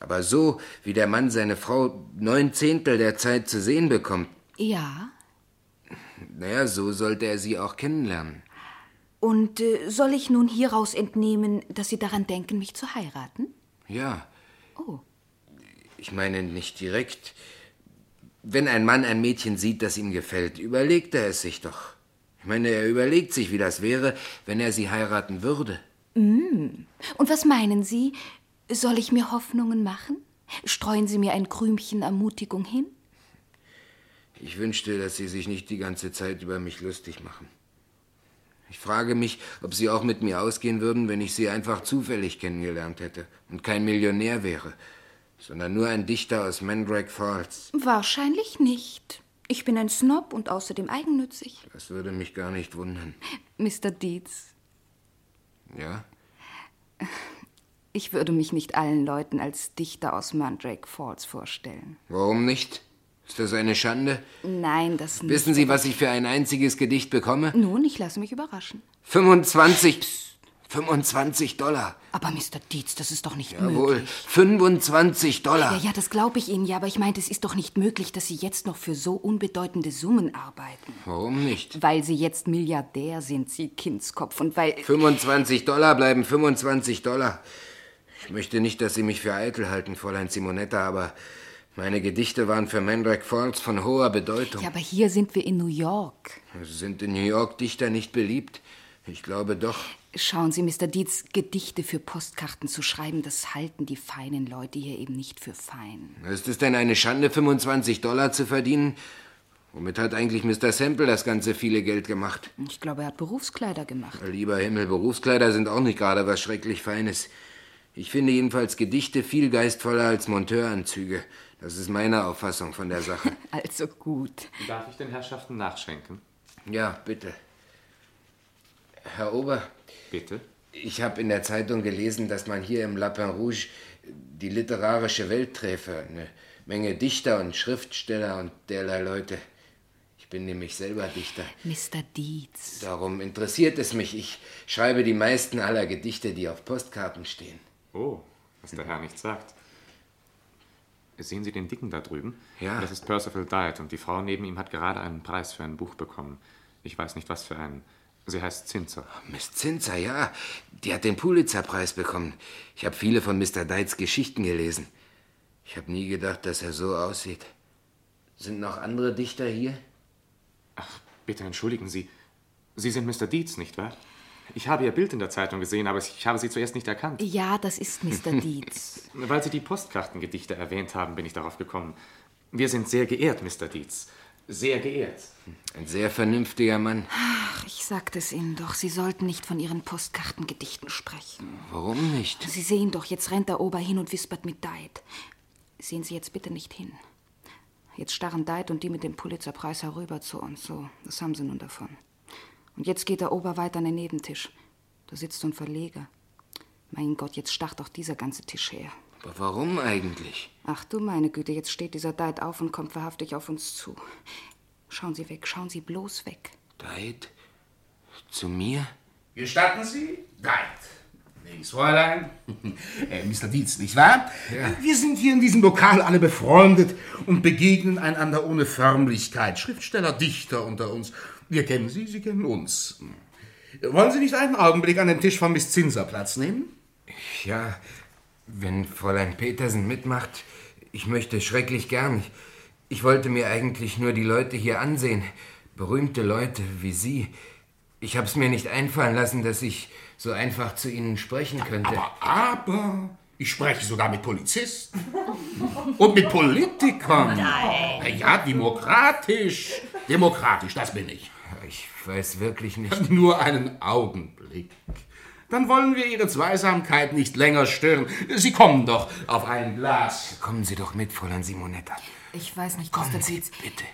Aber so, wie der Mann seine Frau neun Zehntel der Zeit zu sehen bekommt, Ja. naja, so sollte er sie auch kennenlernen. Und äh, soll ich nun hieraus entnehmen, dass Sie daran denken, mich zu heiraten? Ja. Oh. Ich meine nicht direkt. Wenn ein Mann ein Mädchen sieht, das ihm gefällt, überlegt er es sich doch. Ich meine, er überlegt sich, wie das wäre, wenn er sie heiraten würde. Mm. Und was meinen Sie? Soll ich mir Hoffnungen machen? Streuen Sie mir ein Krümchen Ermutigung hin? Ich wünschte, dass Sie sich nicht die ganze Zeit über mich lustig machen. Ich frage mich, ob Sie auch mit mir ausgehen würden, wenn ich Sie einfach zufällig kennengelernt hätte und kein Millionär wäre, sondern nur ein Dichter aus Mandrake Falls. Wahrscheinlich nicht. Ich bin ein Snob und außerdem eigennützig. Das würde mich gar nicht wundern. Mr. Dietz, Ja? ich würde mich nicht allen Leuten als Dichter aus Mandrake Falls vorstellen. Warum nicht? Ist das eine Schande? Nein, das nicht. Wissen Sie, was ich für ein einziges Gedicht bekomme? Nun, ich lasse mich überraschen. 25. 25 Dollar. Aber Mr. Dietz, das ist doch nicht Jawohl, möglich. 25 Dollar. Ja, ja, das glaube ich Ihnen ja, aber ich meinte, es ist doch nicht möglich, dass Sie jetzt noch für so unbedeutende Summen arbeiten. Warum nicht? Weil Sie jetzt Milliardär sind, Sie Kindskopf, und weil... 25 Dollar bleiben 25 Dollar. Ich möchte nicht, dass Sie mich für eitel halten, Fräulein Simonetta, aber meine Gedichte waren für Mandrake Falls von hoher Bedeutung. Ja, aber hier sind wir in New York. Sind in New York Dichter nicht beliebt? Ich glaube doch. Schauen Sie, Mr. Dietz, Gedichte für Postkarten zu schreiben, das halten die feinen Leute hier eben nicht für fein. Ist es denn eine Schande, 25 Dollar zu verdienen? Womit hat eigentlich Mr. Semple das ganze viele Geld gemacht? Ich glaube, er hat Berufskleider gemacht. Lieber Himmel, Berufskleider sind auch nicht gerade was schrecklich Feines. Ich finde jedenfalls Gedichte viel geistvoller als Monteuranzüge. Das ist meine Auffassung von der Sache. Also gut. Darf ich den Herrschaften nachschenken? Ja, bitte. Herr Ober. Bitte? Ich habe in der Zeitung gelesen, dass man hier im Lapin Rouge die literarische Welt träfe. Eine Menge Dichter und Schriftsteller und derlei Leute. Ich bin nämlich selber Dichter. Mr. Dietz. Darum interessiert es mich. Ich schreibe die meisten aller Gedichte, die auf Postkarten stehen. Oh, was der Herr nicht sagt. Sehen Sie den Dicken da drüben? Ja. Das ist Percival Diet und die Frau neben ihm hat gerade einen Preis für ein Buch bekommen. Ich weiß nicht, was für einen. Sie heißt Zinzer. Miss Zinzer, ja. Die hat den Pulitzer-Preis bekommen. Ich habe viele von Mr. Dites Geschichten gelesen. Ich habe nie gedacht, dass er so aussieht. Sind noch andere Dichter hier? Bitte entschuldigen Sie. Sie sind Mr. Dietz, nicht wahr? Ich habe Ihr Bild in der Zeitung gesehen, aber ich habe Sie zuerst nicht erkannt. Ja, das ist Mr. Dietz. Weil Sie die Postkartengedichte erwähnt haben, bin ich darauf gekommen. Wir sind sehr geehrt, Mr. Dietz. Sehr geehrt. Ein sehr vernünftiger Mann. Ach, ich sagte es Ihnen doch, Sie sollten nicht von Ihren Postkartengedichten sprechen. Warum nicht? Sie sehen doch, jetzt rennt der Ober hin und wispert mit Diet. Sehen Sie jetzt bitte nicht hin. Jetzt starren Diet und die mit dem Pulitzerpreis herüber zu uns. So, das haben sie nun davon. Und jetzt geht der Ober weiter an den Nebentisch. Da sitzt so ein Verleger. Mein Gott, jetzt starrt auch dieser ganze Tisch her. Aber warum eigentlich? Ach du meine Güte, jetzt steht dieser Diet auf und kommt wahrhaftig auf uns zu. Schauen Sie weg, schauen Sie bloß weg. Diet? Zu mir? Gestatten Sie? Diet. Links, Fräulein. äh, Mr. Dietz, nicht wahr? Ja. Wir sind hier in diesem Lokal alle befreundet und begegnen einander ohne Förmlichkeit. Schriftsteller, Dichter unter uns. Wir kennen Sie, Sie kennen uns. Wollen Sie nicht einen Augenblick an dem Tisch von Miss Zinser Platz nehmen? Ja, wenn Fräulein Petersen mitmacht, ich möchte schrecklich gern. Ich, wollte mir eigentlich nur die Leute hier ansehen. Berühmte Leute wie Sie. Ich hab's mir nicht einfallen lassen, dass ich so einfach zu Ihnen sprechen könnte. Aber ich spreche sogar mit Polizisten und mit Politikern. Nein. Na Ja, demokratisch. Demokratisch, das bin ich. Ich weiß wirklich nicht. Nur einen Augenblick. Dann wollen wir Ihre Zweisamkeit nicht länger stören. Sie kommen doch auf ein Glas. Kommen Sie doch mit, Fräulein Simonetta. Ich weiß nicht, Kommen Mr. Sie, Dietz. bitte.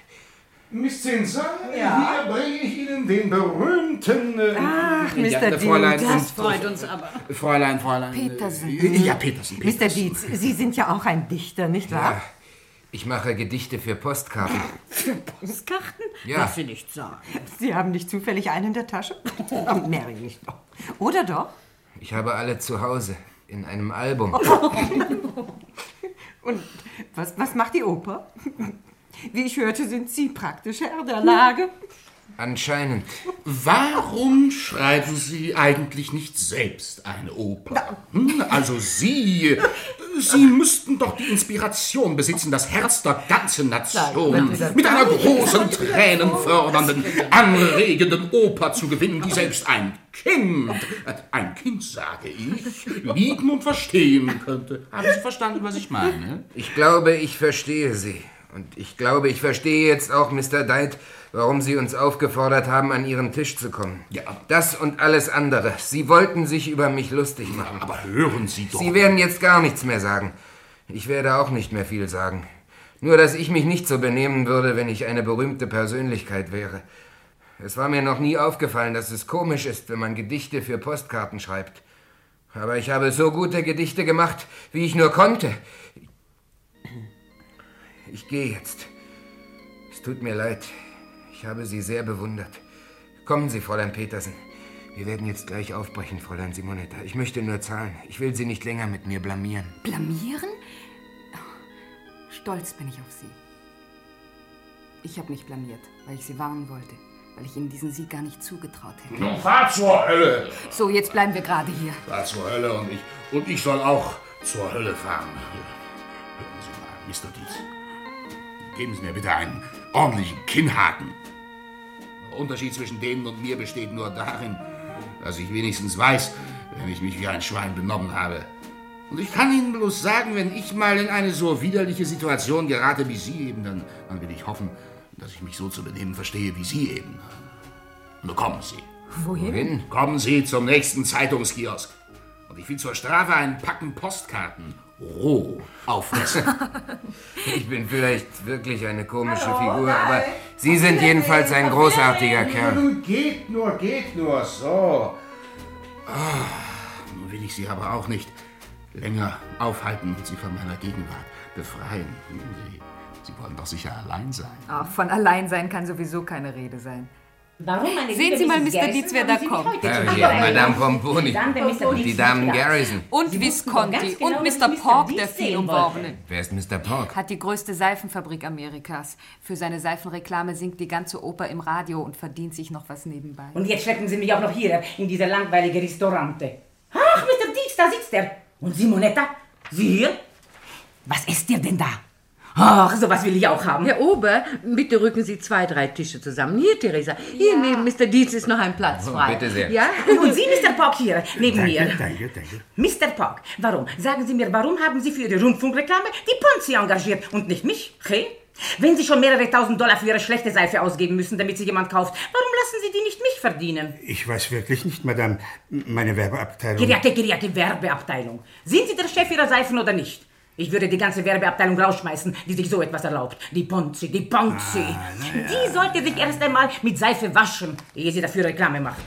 Miss Zinser, Ja? hier bringe ich Ihnen den berühmten... Äh, Ach, Mr. ja, Dietz, Fräulein das freut uns aber. Fräulein, Fräulein. Petersen. Äh, Ja, Petersen. Petersen. Mr. Dietz, Sie sind ja auch ein Dichter, nicht wahr? Ja, ich mache Gedichte für Postkarten. Für Postkarten? Ja. Was Sie nicht sagen. Sie haben nicht zufällig einen in der Tasche? Oh, Mary nicht doch. Oder doch? Ich habe alle zu Hause, in einem Album. Und was, was macht die Oper? Wie ich hörte, sind Sie praktisch Herr der Lage. Anscheinend. Warum schreiben Sie eigentlich nicht selbst eine Oper? Hm, Also Sie, Sie müssten doch die Inspiration besitzen, das Herz der ganzen Nation mit einer großen, tränenfördernden, anregenden Oper zu gewinnen, die selbst ein Kind, ein Kind sage ich, lieben und verstehen könnte. Haben Sie verstanden, was ich meine? Ich glaube, ich verstehe Sie. Und ich glaube, ich verstehe jetzt auch, Mr. Diet, warum Sie uns aufgefordert haben, an Ihren Tisch zu kommen. Ja. Das und alles andere. Sie wollten sich über mich lustig machen. Aber hören Sie doch. Sie werden jetzt gar nichts mehr sagen. Ich werde auch nicht mehr viel sagen. Nur, dass ich mich nicht so benehmen würde, wenn ich eine berühmte Persönlichkeit wäre. Es war mir noch nie aufgefallen, dass es komisch ist, wenn man Gedichte für Postkarten schreibt. Aber ich habe so gute Gedichte gemacht, wie ich nur konnte. Ich gehe jetzt. tut mir leid. Ich habe Sie sehr bewundert. Kommen Sie, Fräulein Petersen. Wir werden jetzt gleich aufbrechen, Fräulein Simonetta. Ich möchte nur zahlen. Ich will Sie nicht länger mit mir blamieren. Blamieren? Stolz bin ich auf Sie. Ich habe mich blamiert, weil ich Sie warnen wollte. Weil ich Ihnen diesen Sieg gar nicht zugetraut hätte. Nun fahr zur Hölle! So, jetzt bleiben wir gerade hier. Fahr zur Hölle und ich, und ich soll auch zur Hölle fahren. Hören Sie mal, Mr. Dietz. Geben Sie mir bitte einen ordentlichen Kinnhaken. Der Unterschied zwischen denen und mir besteht nur darin, dass ich wenigstens weiß, wenn ich mich wie ein Schwein benommen habe. Und ich kann Ihnen bloß sagen, wenn ich mal in eine so widerliche Situation gerate wie Sie eben, dann, dann will ich hoffen, dass ich mich so zu benehmen verstehe wie Sie eben. Nur kommen Sie. Wohin? Wohin? Kommen Sie zum nächsten Zeitungskiosk. Und ich will zur Strafe ein Packen Postkarten roh auffressen. Ich bin vielleicht wirklich eine komische Figur, aber Sie sind jedenfalls ein großartiger Kerl. Nun geht nur, geht nur, so. Ah, nun will ich Sie aber auch nicht länger aufhalten und Sie von meiner Gegenwart befreien. Sie, Sie wollen doch sicher allein sein. Ach, von Alleinsein kann sowieso keine Rede sein. Warum, meine Sehen liebe Sie mal, Mrs. Mr. Garrison, Dietz, wer da kommt. Ja, hier, Madame? Pomponi. Und die Damen. Garrison. Und Visconti genau, und Mr. Pork, der sehen Filmworbene. Wer ist Mr. Pork? Hat die größte Seifenfabrik Amerikas. Für seine Seifenreklame singt die ganze Oper im Radio und verdient sich noch was nebenbei. Und jetzt schleppen Sie mich auch noch hier in diese langweilige Restaurante. Ach, Mr. Dietz, da sitzt er. Und Simonetta? Sie hier? Was ist dir denn da? Ach, sowas will ich auch haben. Herr Ober, bitte rücken Sie zwei, drei Tische zusammen. Hier, Theresa. Hier neben Mr. Dietz ist noch ein Platz Oh, frei. bitte sehr. Ja? Und Sie, Mr. Pock, hier, neben Danke, mir. danke, danke. Mr. Pock, warum? Sagen Sie mir, warum haben Sie für Ihre Rundfunkreklame die Ponzi engagiert und nicht mich? Hey? Wenn Sie schon mehrere tausend Dollar für Ihre schlechte Seife ausgeben müssen, damit sie jemand kauft, warum lassen Sie die nicht mich verdienen? Ich weiß wirklich nicht, Madame. Meine Werbeabteilung. Geriate, geriate Werbeabteilung. Sind Sie der Chef Ihrer Seifen oder nicht? Ich würde die ganze Werbeabteilung rausschmeißen, die sich so etwas erlaubt. Die Ponzi, die Ponzi. Die sollte sich erst einmal mit Seife waschen, ehe sie dafür Reklame macht.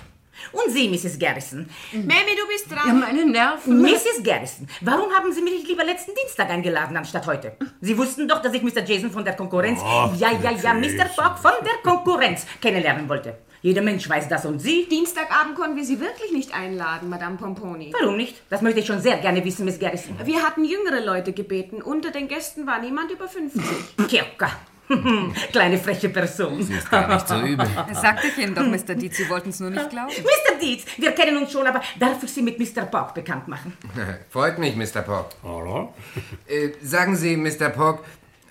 Und Sie, Mrs. Garrison. Mami, du bist dran. Ja, meine Nerven. Mrs. Garrison, warum haben Sie mich lieber letzten Dienstag eingeladen anstatt heute? Sie wussten doch, dass ich Mr. Jason von der Konkurrenz, Ach, ja, ja, ja, Mr. Mr. Fogg von der Konkurrenz kennenlernen wollte. Jeder Mensch weiß das und Sie? Dienstagabend konnten wir Sie wirklich nicht einladen, Madame Pomponi. Warum nicht? Das möchte ich schon sehr gerne wissen, Miss Garrison. Wir hatten jüngere Leute gebeten. Unter den Gästen war niemand über 50. Kirka. Kleine freche Person. Sie ist gar nicht so übel. Das sagte ich Ihnen doch, Mr. Dietz. Sie wollten es nur nicht glauben. Mr. Dietz, wir kennen uns schon, aber darf ich Sie mit Mr. Pock bekannt machen? Freut mich, Mr. Pork. Äh, sagen Sie, Mr. Pork,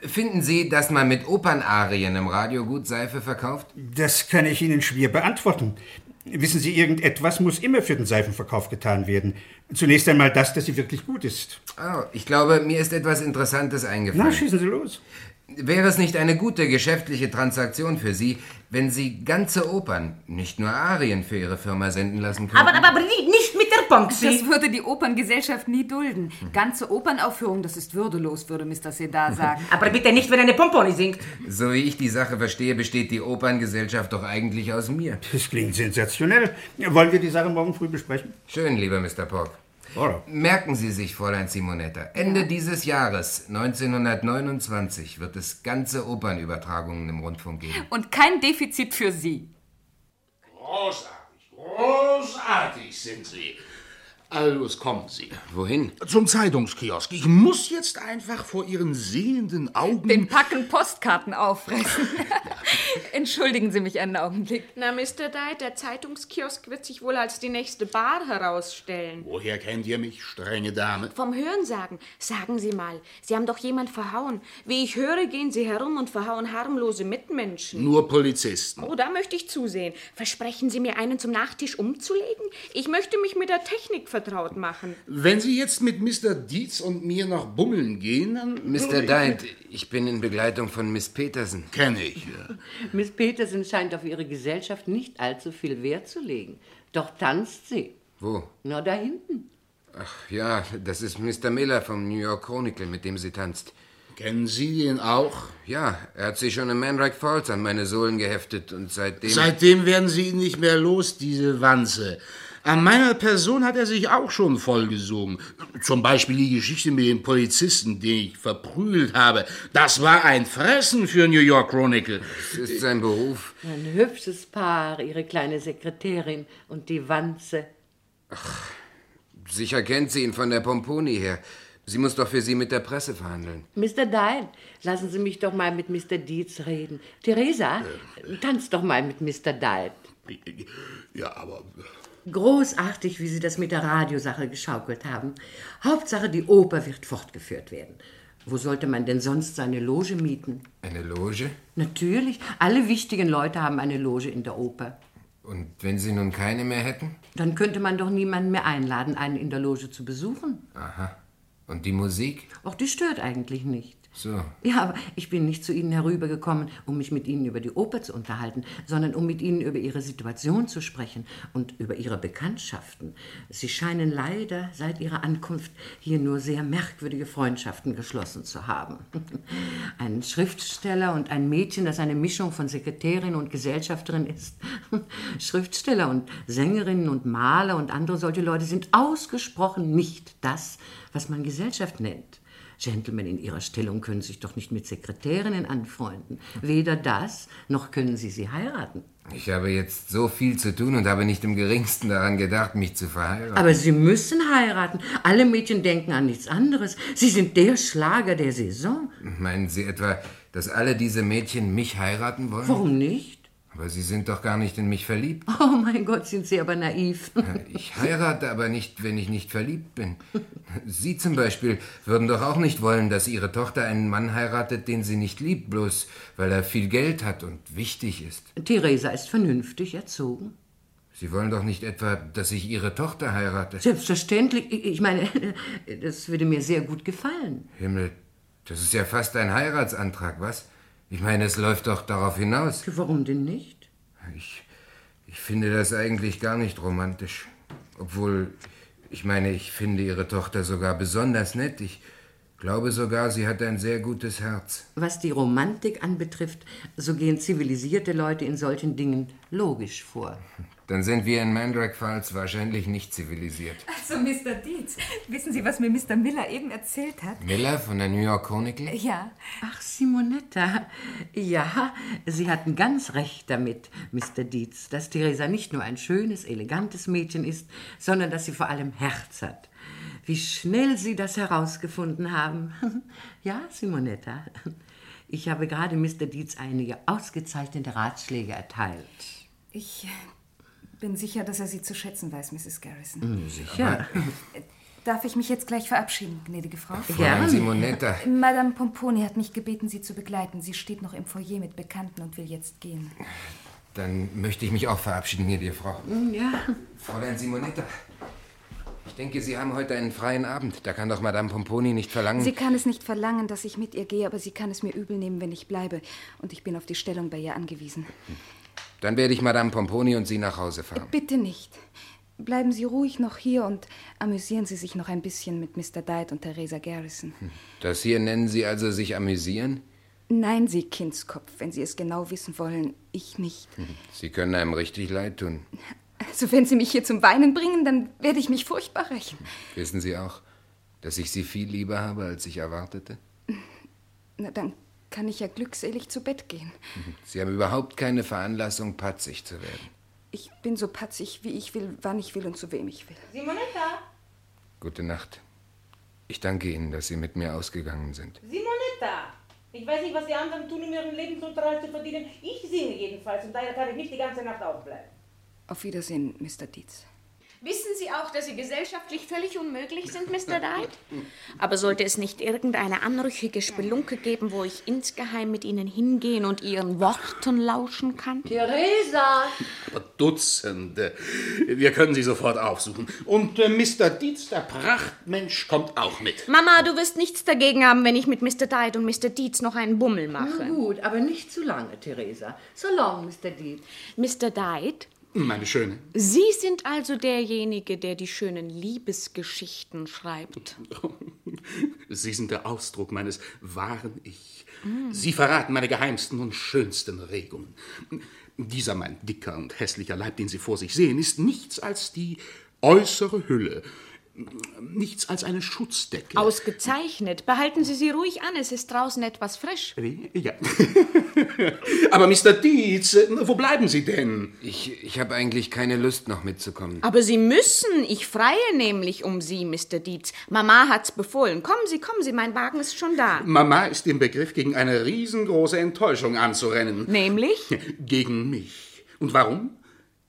finden Sie, dass man mit Opernarien im Radio gut Seife verkauft? Das kann ich Ihnen schwer beantworten. Wissen Sie, irgendetwas muss immer für den Seifenverkauf getan werden. Zunächst einmal das, dass sie wirklich gut ist. Oh, ich glaube, mir ist etwas Interessantes eingefallen. Na, schießen Sie los. Wäre es nicht eine gute geschäftliche Transaktion für Sie, wenn Sie ganze Opern, nicht nur Arien für Ihre Firma senden lassen könnten? Aber, aber, aber nicht mit der Ponzi. Das würde die Operngesellschaft nie dulden. Ganze Opernaufführung, das ist würdelos, würde Mr. Sedar sagen. Aber bitte nicht, wenn eine Pomponi singt. So wie ich die Sache verstehe, besteht die Operngesellschaft doch eigentlich aus mir. Das klingt sensationell. Wollen wir die Sache morgen früh besprechen? Schön, lieber Mr. Pork. Merken Sie sich, Fräulein Simonetta, Ende dieses Jahres, 1929, wird es ganze Opernübertragungen im Rundfunk geben. Und kein Defizit für Sie. Großartig, großartig sind Sie. Los, kommen Sie. Wohin? Zum Zeitungskiosk. Ich muss jetzt einfach vor Ihren sehenden Augen... Den Packen Postkarten auffressen. Entschuldigen Sie mich einen Augenblick. Na, Mr. Dye, der Zeitungskiosk wird sich wohl als die nächste Bar herausstellen. Woher kennt ihr mich, strenge Dame? Vom Hörensagen. Sagen Sie mal, Sie haben doch jemand verhauen. Wie ich höre, gehen Sie herum und verhauen harmlose Mitmenschen. Nur Polizisten. Oh, da möchte ich zusehen. Versprechen Sie mir, einen zum Nachtisch umzulegen? Ich möchte mich mit der Technik vertraut machen. Wenn Sie jetzt mit Mr. Dietz und mir noch bummeln gehen, dann... Mr. Deit, ich bin in Begleitung von Miss Petersen. Kenne ich. Miss Peterson scheint auf ihre Gesellschaft nicht allzu viel Wert zu legen. Doch tanzt sie. Wo? Na, da hinten. Ach ja, das ist Mr. Miller vom New York Chronicle, mit dem sie tanzt. Kennen Sie ihn auch? Ja, er hat sich schon in Mandrake Falls an meine Sohlen geheftet und seitdem... Seitdem werden Sie ihn nicht mehr los, diese Wanze. An meiner Person hat er sich auch schon vollgesungen. Zum Beispiel die Geschichte mit dem Polizisten, den ich verprügelt habe. Das war ein Fressen für New York Chronicle. Das ist sein Beruf. Ein hübsches Paar, Ihre kleine Sekretärin und die Wanze. Sicher kennt sie ihn von der Pomponi her. Sie muss doch für Sie mit der Presse verhandeln. Mr. Dine, lassen Sie mich doch mal mit Mr. Dietz reden. Theresa, tanz doch mal mit Mr. Dine. Ja, aber Großartig, wie Sie das mit der Radiosache geschaukelt haben. Hauptsache, die Oper wird fortgeführt werden. Wo sollte man denn sonst seine Loge mieten? Eine Loge? Natürlich, alle wichtigen Leute haben eine Loge in der Oper. Und wenn Sie nun keine mehr hätten? Dann könnte man doch niemanden mehr einladen, einen in der Loge zu besuchen. Aha. Und die Musik? Auch die stört eigentlich nicht. So. Ja, aber ich bin nicht zu Ihnen herübergekommen, um mich mit Ihnen über die Oper zu unterhalten, sondern um mit Ihnen über Ihre Situation zu sprechen und über Ihre Bekanntschaften. Sie scheinen leider seit Ihrer Ankunft hier nur sehr merkwürdige Freundschaften geschlossen zu haben. Ein Schriftsteller und ein Mädchen, das eine Mischung von Sekretärin und Gesellschafterin ist. Schriftsteller und Sängerinnen und Maler und andere solche Leute sind ausgesprochen nicht das, was man Gesellschaft nennt. Gentlemen in ihrer Stellung können sich doch nicht mit Sekretärinnen anfreunden. Weder das, noch können sie sie heiraten. Ich habe jetzt so viel zu tun und habe nicht im geringsten daran gedacht, mich zu verheiraten. Aber sie müssen heiraten. Alle Mädchen denken an nichts anderes. Sie sind der Schlager der Saison. Meinen Sie etwa, dass alle diese Mädchen mich heiraten wollen? Warum nicht? Aber Sie sind doch gar nicht in mich verliebt. Oh mein Gott, sind Sie aber naiv. Ich heirate aber nicht, wenn ich nicht verliebt bin. Sie zum Beispiel würden doch auch nicht wollen, dass Ihre Tochter einen Mann heiratet, den sie nicht liebt, bloß weil er viel Geld hat und wichtig ist. Theresa ist vernünftig erzogen. Sie wollen doch nicht etwa, dass ich Ihre Tochter heirate. Selbstverständlich. Ich ich meine, das würde mir sehr gut gefallen. Himmel, das ist ja fast ein Heiratsantrag, was? Ich meine, es läuft doch darauf hinaus. Warum denn nicht? Ich, ich finde das eigentlich gar nicht romantisch. Obwohl, ich meine, ich finde Ihre Tochter sogar besonders nett. Ich glaube sogar, sie hat ein sehr gutes Herz. Was die Romantik anbetrifft, so gehen zivilisierte Leute in solchen Dingen logisch vor. Dann sind wir in Mandrake Falls wahrscheinlich nicht zivilisiert. Also, Mr. Dietz, wissen Sie, was mir Mr. Miller eben erzählt hat? Miller von der New York Chronicle? Ja. Ach, Simonetta. Ja, Sie hatten ganz recht damit, Mr. Dietz, dass Theresa nicht nur ein schönes, elegantes Mädchen ist, sondern dass sie vor allem Herz hat. Wie schnell Sie das herausgefunden haben. Ja, Simonetta. Ich habe gerade Mr. Dietz einige ausgezeichnete Ratschläge erteilt. Ich bin sicher, dass er Sie zu schätzen weiß, Mrs. Garrison. Hm, sicher. Äh, Darf ich mich jetzt gleich verabschieden, gnädige Frau? Fräulein Simonetta. Madame Pomponi hat mich gebeten, Sie zu begleiten. Sie steht noch im Foyer mit Bekannten und will jetzt gehen. Dann möchte ich mich auch verabschieden, gnädige Frau. Ja. Fräulein Simonetta, ich denke, Sie haben heute einen freien Abend. Da kann doch Madame Pomponi nicht verlangen. Sie kann es nicht verlangen, dass ich mit ihr gehe, aber sie kann es mir übel nehmen, wenn ich bleibe. Und ich bin auf die Stellung bei ihr angewiesen. Dann werde ich Madame Pomponi und Sie nach Hause fahren. Bitte nicht. Bleiben Sie ruhig noch hier und amüsieren Sie sich noch ein bisschen mit Mr. Diet und Theresa Garrison. Das hier nennen Sie also sich amüsieren? Nein, Sie Kindskopf, wenn Sie es genau wissen wollen. Ich nicht. Sie können einem richtig leid tun. Also wenn Sie mich hier zum Weinen bringen, dann werde ich mich furchtbar rächen. Wissen Sie auch, dass ich Sie viel lieber habe, als ich erwartete? Na, dann kann ich ja glückselig zu Bett gehen. Sie haben überhaupt keine Veranlassung, patzig zu werden. Ich bin so patzig, wie ich will, wann ich will und zu wem ich will. Simonetta! Gute Nacht. Ich danke Ihnen, dass Sie mit mir ausgegangen sind. Simonetta! Ich weiß nicht, was die anderen tun, um ihren Lebensunterhalt zu verdienen. Ich singe jedenfalls und daher kann ich nicht die ganze Nacht aufbleiben. Auf Wiedersehen, Mr. Dietz. Wissen Sie auch, dass Sie gesellschaftlich völlig unmöglich sind, Mr. Diet? Aber sollte es nicht irgendeine anrüchige Spelunke geben, wo ich insgeheim mit Ihnen hingehen und Ihren Worten lauschen kann? Theresa! Aber Dutzende. Wir können sie sofort aufsuchen. Und äh, Mr. Dietz, der Prachtmensch, kommt auch mit. Mama, du wirst nichts dagegen haben, wenn ich mit Mr. Diet und Mr. Dietz noch einen Bummel Na mache. gut, aber nicht zu lange, Theresa. So long, Mr. Dietz. Mr. Diet, Meine Schöne. Sie sind also derjenige, der die schönen Liebesgeschichten schreibt. Sie sind der Ausdruck meines wahren Ich. Mm. Sie verraten meine geheimsten und schönsten Regungen. Dieser mein dicker und hässlicher Leib, den Sie vor sich sehen, ist nichts als die äußere Hülle. Nichts als eine Schutzdecke. Ausgezeichnet. Behalten Sie sie ruhig an, es ist draußen etwas frisch. Ja. Aber Mr. Dietz, wo bleiben Sie denn? Ich, ich habe eigentlich keine Lust, noch mitzukommen. Aber Sie müssen. Ich freie nämlich um Sie, Mr. Dietz. Mama hat's befohlen. Kommen Sie, kommen Sie, mein Wagen ist schon da. Mama ist im Begriff, gegen eine riesengroße Enttäuschung anzurennen. Nämlich? Gegen mich. Und warum?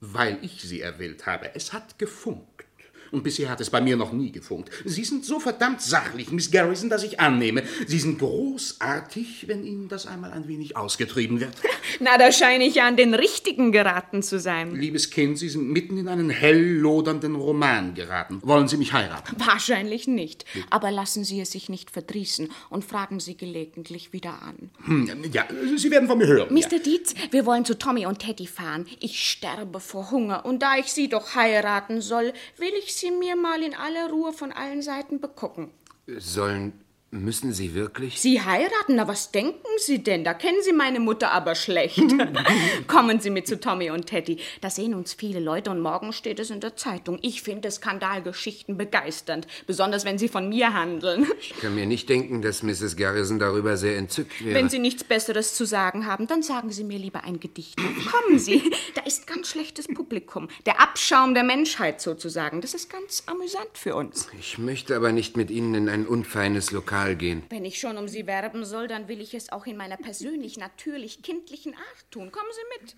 Weil ich sie erwählt habe. Es hat gefunkt. Und bisher hat es bei mir noch nie gefunkt. Sie sind so verdammt sachlich, Miss Garrison, dass ich annehme. Sie sind großartig, wenn Ihnen das einmal ein wenig ausgetrieben wird. Na, da scheine ich ja an den Richtigen geraten zu sein. Liebes Kind, Sie sind mitten in einen hell lodernden Roman geraten. Wollen Sie mich heiraten? Wahrscheinlich nicht. Aber lassen Sie es sich nicht verdrießen und fragen Sie gelegentlich wieder an. Hm, ja, Sie werden von mir hören. Mr. Dietz, wir wollen zu Tommy und Teddy fahren. Ich sterbe vor Hunger und da ich Sie doch heiraten soll, will ich Sie mir mal in aller Ruhe von allen Seiten begucken. Sollen. Müssen Sie wirklich? Sie heiraten? Na, was denken Sie denn? Da kennen Sie meine Mutter aber schlecht. Kommen Sie mit zu Tommy und Teddy. Da sehen uns viele Leute und morgen steht es in der Zeitung. Ich finde Skandalgeschichten begeisternd, besonders wenn sie von mir handeln. Ich kann mir nicht denken, dass Mrs. Garrison darüber sehr entzückt wäre. Wenn Sie nichts Besseres zu sagen haben, dann sagen Sie mir lieber ein Gedicht. Kommen Sie, da ist ganz schlechtes Publikum. Der Abschaum der Menschheit sozusagen. Das ist ganz amüsant für uns. Ich möchte aber nicht mit Ihnen in ein unfeines Lokal gehen. Wenn ich schon um Sie werben soll, dann will ich es auch in meiner persönlich, natürlich, kindlichen Art tun. Kommen Sie mit.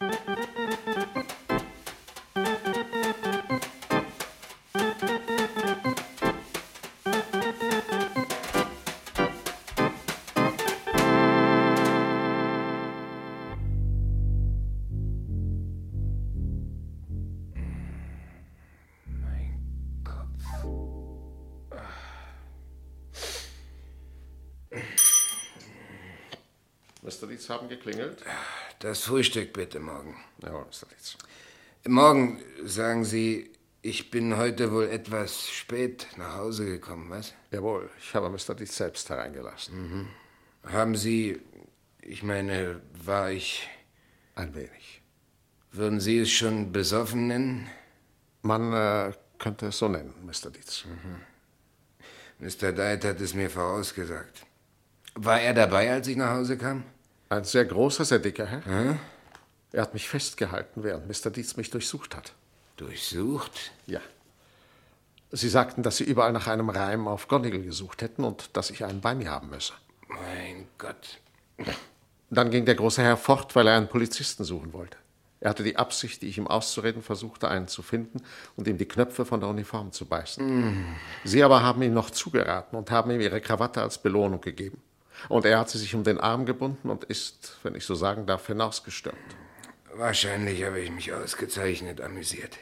Mr. haben geklingelt. Das Frühstück bitte morgen. Jawohl, Mr. Dietz. Morgen, sagen Sie, ich bin heute wohl etwas spät nach Hause gekommen, was? Jawohl, ich habe Mr. Dietz selbst hereingelassen. Mhm. Haben Sie, ich meine, war ich. Ein wenig. Würden Sie es schon besoffen nennen? Man äh, könnte es so nennen, Mr. Dietz. Mhm. Mr. Deit hat es mir vorausgesagt. War er dabei, als ich nach Hause kam? Ein sehr großer, sehr dicker Herr. Hm? Er hat mich festgehalten, während Mr. Dietz mich durchsucht hat. Durchsucht? Ja. Sie sagten, dass Sie überall nach einem Reim auf Gonigal gesucht hätten und dass ich einen bei mir haben müsse. Mein Gott. Dann ging der große Herr fort, weil er einen Polizisten suchen wollte. Er hatte die Absicht, die ich ihm auszureden versuchte, einen zu finden und ihm die Knöpfe von der Uniform zu beißen. Mm. Sie aber haben ihm noch zugeraten und haben ihm ihre Krawatte als Belohnung gegeben. Und er hat sie sich um den Arm gebunden und ist, wenn ich so sagen darf, hinausgestürmt. Wahrscheinlich habe ich mich ausgezeichnet amüsiert.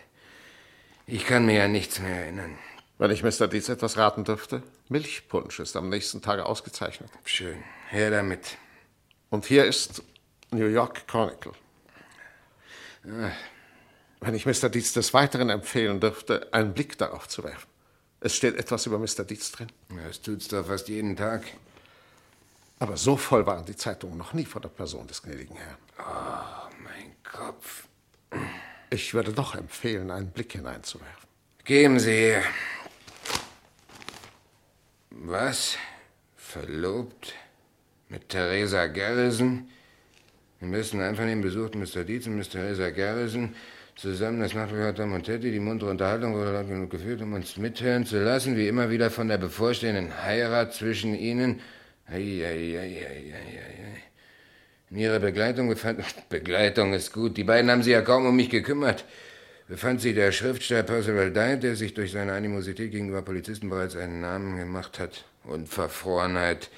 Ich kann mir ja nichts mehr erinnern. Wenn ich Mr. Dietz etwas raten dürfte, Milchpunsch ist am nächsten Tage ausgezeichnet. Schön. Her damit. Und hier ist New York Chronicle. Wenn ich Mr. Dietz des Weiteren empfehlen dürfte, einen Blick darauf zu werfen. Es steht etwas über Mr. Dietz drin. Das tut's doch fast jeden Tag. Aber so voll waren die Zeitungen noch nie von der Person des gnädigen Herrn. Oh, mein Kopf. Ich würde doch empfehlen, einen Blick hineinzuwerfen. Geben Sie. Was? Verlobt? Mit Theresa Garrison? Wir müssen einfach den besuchten Mr. Dietz und Miss Theresa Garrison zusammen das Nachtwerk und Teddy. Die muntere Unterhaltung wurde lang genug geführt, um uns mithören zu lassen, wie immer wieder von der bevorstehenden Heirat zwischen ihnen. Ei, ei, ei, ei, ei. In ihrer Begleitung befand... Begleitung ist gut. Die beiden haben sich ja kaum um mich gekümmert. Befand sich der Schriftsteller Percival Dye, der sich durch seine Animosität gegenüber Polizisten bereits einen Namen gemacht hat. Und Verfrorenheit.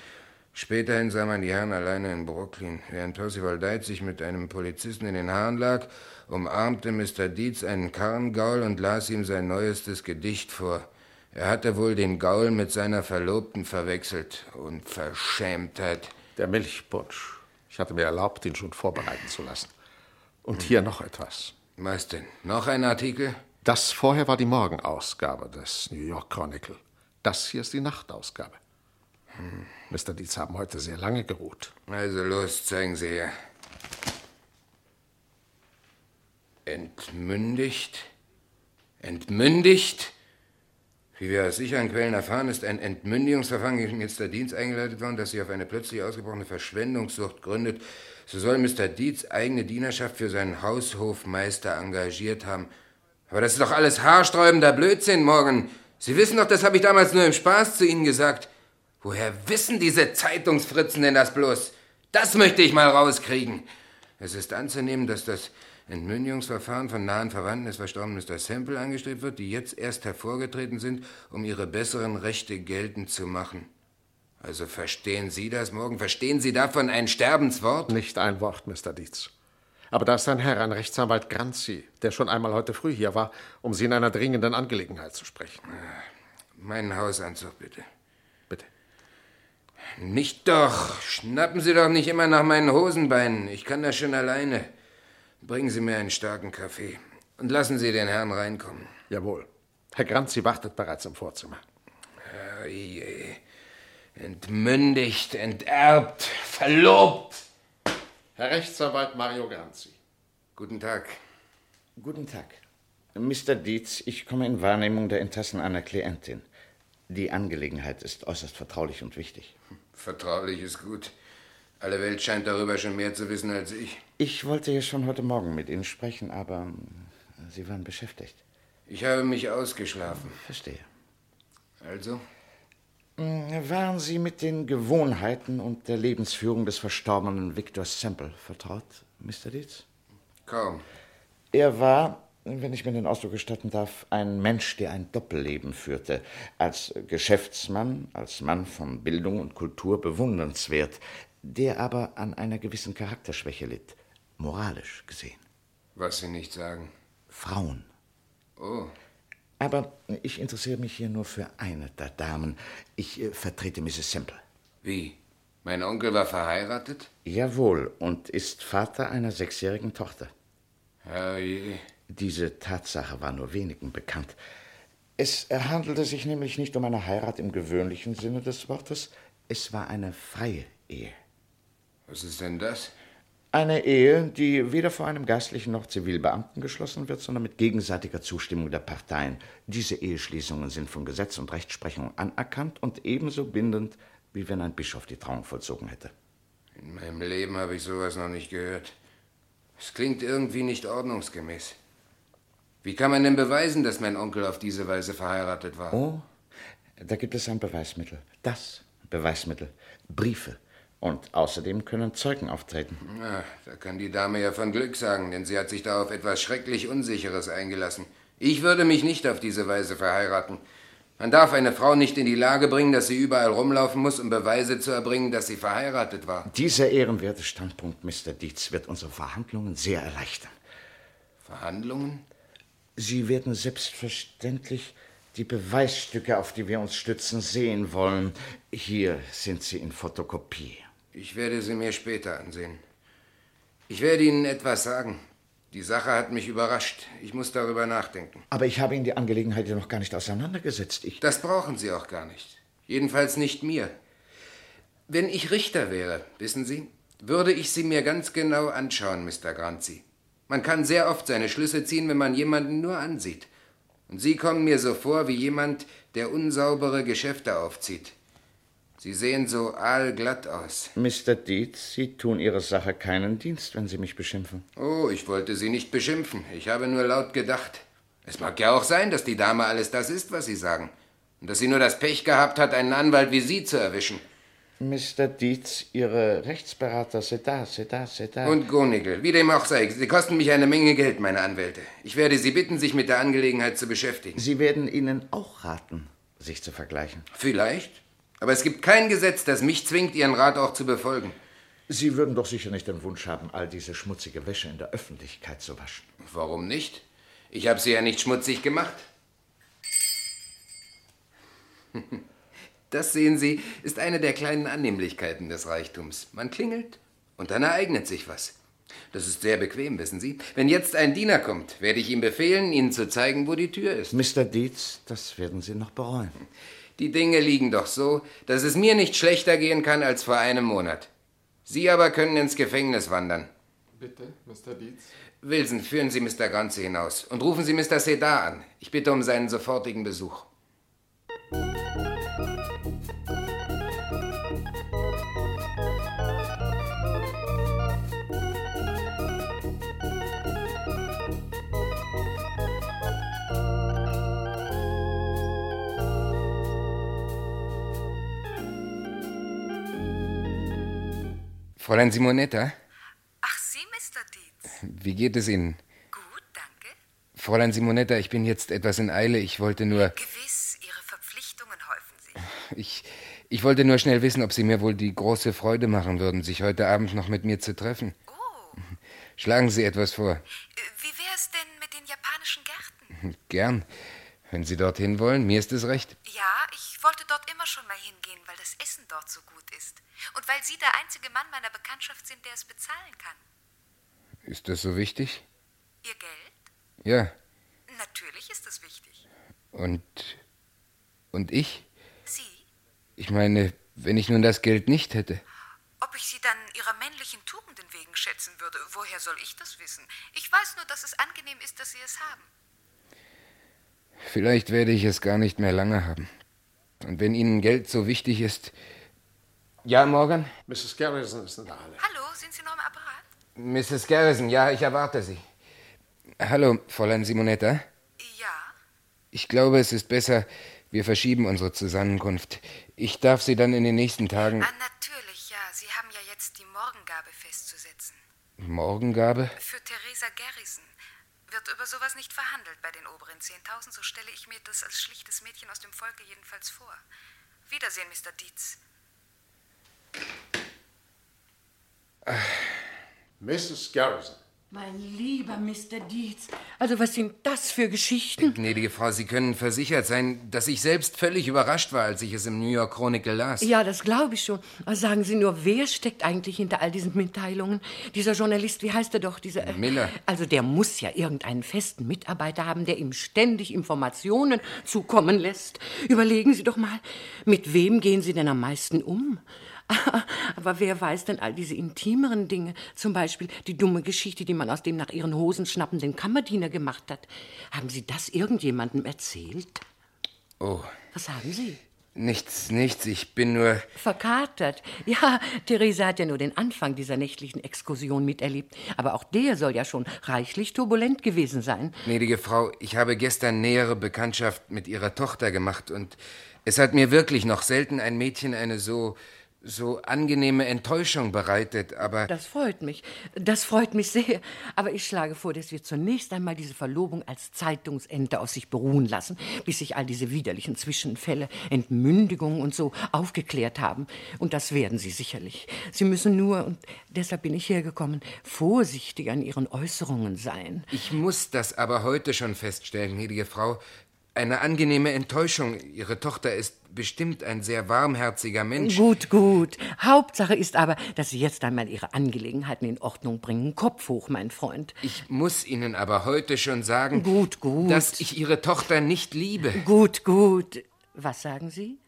Späterhin sah man die Herren alleine in Brooklyn. Während Percival Dye sich mit einem Polizisten in den Haaren lag, umarmte Mr. Dietz einen Karrengaul und las ihm sein neuestes Gedicht vor. Er hatte wohl den Gaul mit seiner Verlobten verwechselt. Unverschämtheit. Der Milchpunsch. Ich hatte mir erlaubt, ihn schon vorbereiten zu lassen. Und hier noch etwas. Was denn? Noch ein Artikel? Das vorher war die Morgenausgabe des New York Chronicle. Das hier ist die Nachtausgabe. Mr. Dietz haben heute sehr lange geruht. Also los, zeigen Sie her. Entmündigt? Entmündigt? Wie wir aus sicheren Quellen erfahren, ist ein Entmündigungsverfahren gegen Mr. Dietz eingeleitet worden, das sich auf eine plötzlich ausgebrochene Verschwendungssucht gründet. So soll Mr. Dietz eigene Dienerschaft für seinen Haushofmeister engagiert haben. Aber das ist doch alles haarsträubender Blödsinn, Morgan. Sie wissen doch, das habe ich damals nur im Spaß zu Ihnen gesagt. Woher wissen diese Zeitungsfritzen denn das bloß? Das möchte ich mal rauskriegen. Es ist anzunehmen, dass das Entmündigungsverfahren von nahen Verwandten des verstorbenen Mr. Semple angestrebt wird, die jetzt erst hervorgetreten sind, um ihre besseren Rechte geltend zu machen. Also verstehen Sie das morgen? Verstehen Sie davon ein Sterbenswort? Nicht ein Wort, Mr. Dietz. Aber da ist ein Herr, ein Rechtsanwalt Granzi, der schon einmal heute früh hier war, um Sie in einer dringenden Angelegenheit zu sprechen. Meinen Hausanzug, bitte. Bitte. Nicht doch. Schnappen Sie doch nicht immer nach meinen Hosenbeinen. Ich kann das schon alleine. Bringen Sie mir einen starken Kaffee und lassen Sie den Herrn reinkommen. Jawohl. Herr Granzi wartet bereits im Vorzimmer. Herrje. Entmündigt, enterbt, verlobt. Herr Rechtsanwalt Mario Granzi. Guten Tag. Guten Tag. Mr. Dietz, ich komme in Wahrnehmung der Interessen einer Klientin. Die Angelegenheit ist äußerst vertraulich und wichtig. Vertraulich ist gut. Alle Welt scheint darüber schon mehr zu wissen als ich. Ich wollte ja schon heute Morgen mit Ihnen sprechen, aber Sie waren beschäftigt. Ich habe mich ausgeschlafen. Verstehe. Also? Waren Sie mit den Gewohnheiten und der Lebensführung des verstorbenen Victor Semple vertraut, Mr. Dietz? Kaum. Er war, wenn ich mir den Ausdruck gestatten darf, ein Mensch, der ein Doppelleben führte. Als Geschäftsmann, als Mann von Bildung und Kultur bewundernswert, der aber an einer gewissen Charakterschwäche litt, moralisch gesehen. Was Sie nicht sagen. Frauen. Oh. Aber ich interessiere mich hier nur für eine der Damen. Ich äh, vertrete Mrs. Semple. Wie? Mein Onkel war verheiratet? Jawohl, und ist Vater einer sechsjährigen Tochter. Herrje. Diese Tatsache war nur wenigen bekannt. Es handelte sich nämlich nicht um eine Heirat im gewöhnlichen Sinne des Wortes, es war eine freie Ehe. Was ist denn das? Eine Ehe, die weder vor einem Geistlichen noch Zivilbeamten geschlossen wird, sondern mit gegenseitiger Zustimmung der Parteien. Diese Eheschließungen sind von Gesetz und Rechtsprechung anerkannt und ebenso bindend, wie wenn ein Bischof die Trauung vollzogen hätte. In meinem Leben habe ich sowas noch nicht gehört. Es klingt irgendwie nicht ordnungsgemäß. Wie kann man denn beweisen, dass mein Onkel auf diese Weise verheiratet war? Oh, da gibt es ein Beweismittel. Das Beweismittel. Briefe. Und außerdem können Zeugen auftreten. Na, da kann die Dame ja von Glück sagen, denn sie hat sich da auf etwas schrecklich Unsicheres eingelassen. Ich würde mich nicht auf diese Weise verheiraten. Man darf eine Frau nicht in die Lage bringen, dass sie überall rumlaufen muss, um Beweise zu erbringen, dass sie verheiratet war. Dieser ehrenwerte Standpunkt, Mr. Dietz, wird unsere Verhandlungen sehr erleichtern. Verhandlungen? Sie werden selbstverständlich die Beweisstücke, auf die wir uns stützen, sehen wollen. Hier sind sie in Fotokopie. Ich werde sie mir später ansehen. Ich werde Ihnen etwas sagen. Die Sache hat mich überrascht. Ich muss darüber nachdenken. Aber ich habe Ihnen die Angelegenheit ja noch gar nicht auseinandergesetzt. Ich das brauchen Sie auch gar nicht. Jedenfalls nicht mir. Wenn ich Richter wäre, wissen Sie, würde ich sie mir ganz genau anschauen, Mr. Granzi. Man kann sehr oft seine Schlüsse ziehen, wenn man jemanden nur ansieht. Und Sie kommen mir so vor wie jemand, der unsaubere Geschäfte aufzieht. Sie sehen so aalglatt aus. Mr. Dietz, Sie tun Ihrer Sache keinen Dienst, wenn Sie mich beschimpfen. Oh, ich wollte Sie nicht beschimpfen. Ich habe nur laut gedacht. Es mag ja auch sein, dass die Dame alles das ist, was Sie sagen. Und dass sie nur das Pech gehabt hat, einen Anwalt wie Sie zu erwischen. Mr. Dietz, Ihre Rechtsberater, c'est da, c'est da, c'est da. Und Gonigel, wie dem auch sei, Sie kosten mich eine Menge Geld, meine Anwälte. Ich werde Sie bitten, sich mit der Angelegenheit zu beschäftigen. Sie werden Ihnen auch raten, sich zu vergleichen. Vielleicht. Aber es gibt kein Gesetz, das mich zwingt, Ihren Rat auch zu befolgen. Sie würden doch sicher nicht den Wunsch haben, all diese schmutzige Wäsche in der Öffentlichkeit zu waschen. Warum nicht? Ich habe sie ja nicht schmutzig gemacht. Das, sehen Sie, ist eine der kleinen Annehmlichkeiten des Reichtums. Man klingelt und dann ereignet sich was. Das ist sehr bequem, wissen Sie. Wenn jetzt ein Diener kommt, werde ich ihm befehlen, Ihnen zu zeigen, wo die Tür ist. Mr. Dietz, das werden Sie noch bereuen. Die Dinge liegen doch so, dass es mir nicht schlechter gehen kann als vor einem Monat. Sie aber können ins Gefängnis wandern. Bitte, Mr. Dietz. Wilson, führen Sie Mr. Ganze hinaus und rufen Sie Mr. Sedar an. Ich bitte um seinen sofortigen Besuch. Fräulein Simonetta? Ach, Sie, Mr. Dietz. Wie geht es Ihnen? Gut, danke. Fräulein Simonetta, ich bin jetzt etwas in Eile. Ich wollte nur. Gewiss, Ihre Verpflichtungen häufen sich. Ich, ich wollte nur schnell wissen, ob Sie mir wohl die große Freude machen würden, sich heute Abend noch mit mir zu treffen. Oh. Schlagen Sie etwas vor. Wie wär's denn mit den japanischen Gärten? Gern. Wenn Sie dorthin wollen, mir ist es recht. Ja, ich wollte dort immer schon mal hingehen, weil das Essen dort so gut ist. Und weil Sie der einzige Mann meiner Bekanntschaft sind, der es bezahlen kann. Ist das so wichtig? Ihr Geld? Ja. Natürlich ist es wichtig. Und. Und ich? Sie? Ich meine, wenn ich nun das Geld nicht hätte. Ob ich Sie dann Ihrer männlichen Tugenden wegen schätzen würde, woher soll ich das wissen? Ich weiß nur, dass es angenehm ist, dass Sie es haben. Vielleicht werde ich es gar nicht mehr lange haben. Und wenn Ihnen Geld so wichtig ist. Ja, Morgan? Mrs. Garrison ist in der Halle. Hallo, sind Sie noch im Apparat? Mrs. Garrison, ja, ich erwarte Sie. Hallo, Fräulein Simonetta? Ja. Ich glaube, es ist besser, wir verschieben unsere Zusammenkunft. Ich darf Sie dann in den nächsten Tagen. Ah, natürlich, ja. Sie haben ja jetzt die Morgengabe festzusetzen. Morgengabe? Für Theresa Garrison. Wird über sowas nicht verhandelt bei den oberen 10.000, so stelle ich mir das als schlichtes Mädchen aus dem Volke jedenfalls vor. Wiedersehen, Mr. Dietz. Mrs. Garrison. Mein lieber Mr. Dietz, also was sind das für Geschichten? Gnädige Frau, Sie können versichert sein, dass ich selbst völlig überrascht war, als ich es im New York Chronicle las. Ja, das glaube ich schon. Aber sagen Sie nur, wer steckt eigentlich hinter all diesen Mitteilungen? Dieser Journalist, wie heißt er doch? Dieser, äh, Miller. Also der muss ja irgendeinen festen Mitarbeiter haben, der ihm ständig Informationen zukommen lässt. Überlegen Sie doch mal, mit wem gehen Sie denn am meisten um? Aber wer weiß denn all diese intimeren Dinge? Zum Beispiel die dumme Geschichte, die man aus dem nach ihren Hosen schnappenden Kammerdiener gemacht hat. Haben Sie das irgendjemandem erzählt? Oh, Was haben Sie? nichts, nichts. Ich bin nur. Verkatert. Ja, Theresa hat ja nur den Anfang dieser nächtlichen Exkursion miterlebt. Aber auch der soll ja schon reichlich turbulent gewesen sein. Gnädige Frau, ich habe gestern nähere Bekanntschaft mit Ihrer Tochter gemacht und es hat mir wirklich noch selten ein Mädchen eine so so angenehme Enttäuschung bereitet, aber Das freut mich. Das freut mich sehr. Aber ich schlage vor, dass wir zunächst einmal diese Verlobung als Zeitungsente auf sich beruhen lassen, bis sich all diese widerlichen Zwischenfälle, Entmündigungen und so aufgeklärt haben. Und das werden sie sicherlich. Sie müssen nur, und deshalb bin ich hergekommen, vorsichtig an ihren Äußerungen sein. ich muss das aber heute schon feststellen, gnädige Frau. Eine angenehme Enttäuschung. Ihre Tochter ist bestimmt ein sehr warmherziger Mensch. Gut, gut. Hauptsache ist aber, dass Sie jetzt einmal Ihre Angelegenheiten in Ordnung bringen. Kopf hoch, mein Freund. Ich muss Ihnen aber heute schon sagen, gut, gut. dass ich Ihre Tochter nicht liebe. Gut, gut. Was sagen Sie?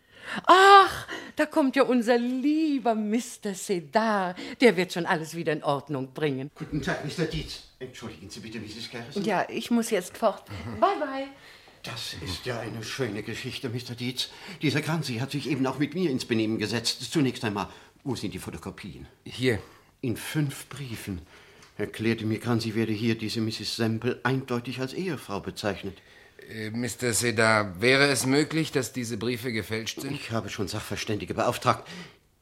Ach, da kommt ja unser lieber Mr. Sedar. Der wird schon alles wieder in Ordnung bringen. Guten Tag, Mr. Dietz. Entschuldigen Sie bitte, Mrs. Garrison. Ja, ich muss jetzt fort. Bye, bye. Das ist ja eine schöne Geschichte, Mr. Dietz. Dieser Granzi hat sich eben auch mit mir ins Benehmen gesetzt. Zunächst einmal, wo sind die Fotokopien? Hier. In fünf Briefen erklärte mir Granzi, werde hier diese Mrs. Semple eindeutig als Ehefrau bezeichnet. Äh, Mr. Sedar, wäre es möglich, dass diese Briefe gefälscht sind? Ich habe schon Sachverständige beauftragt.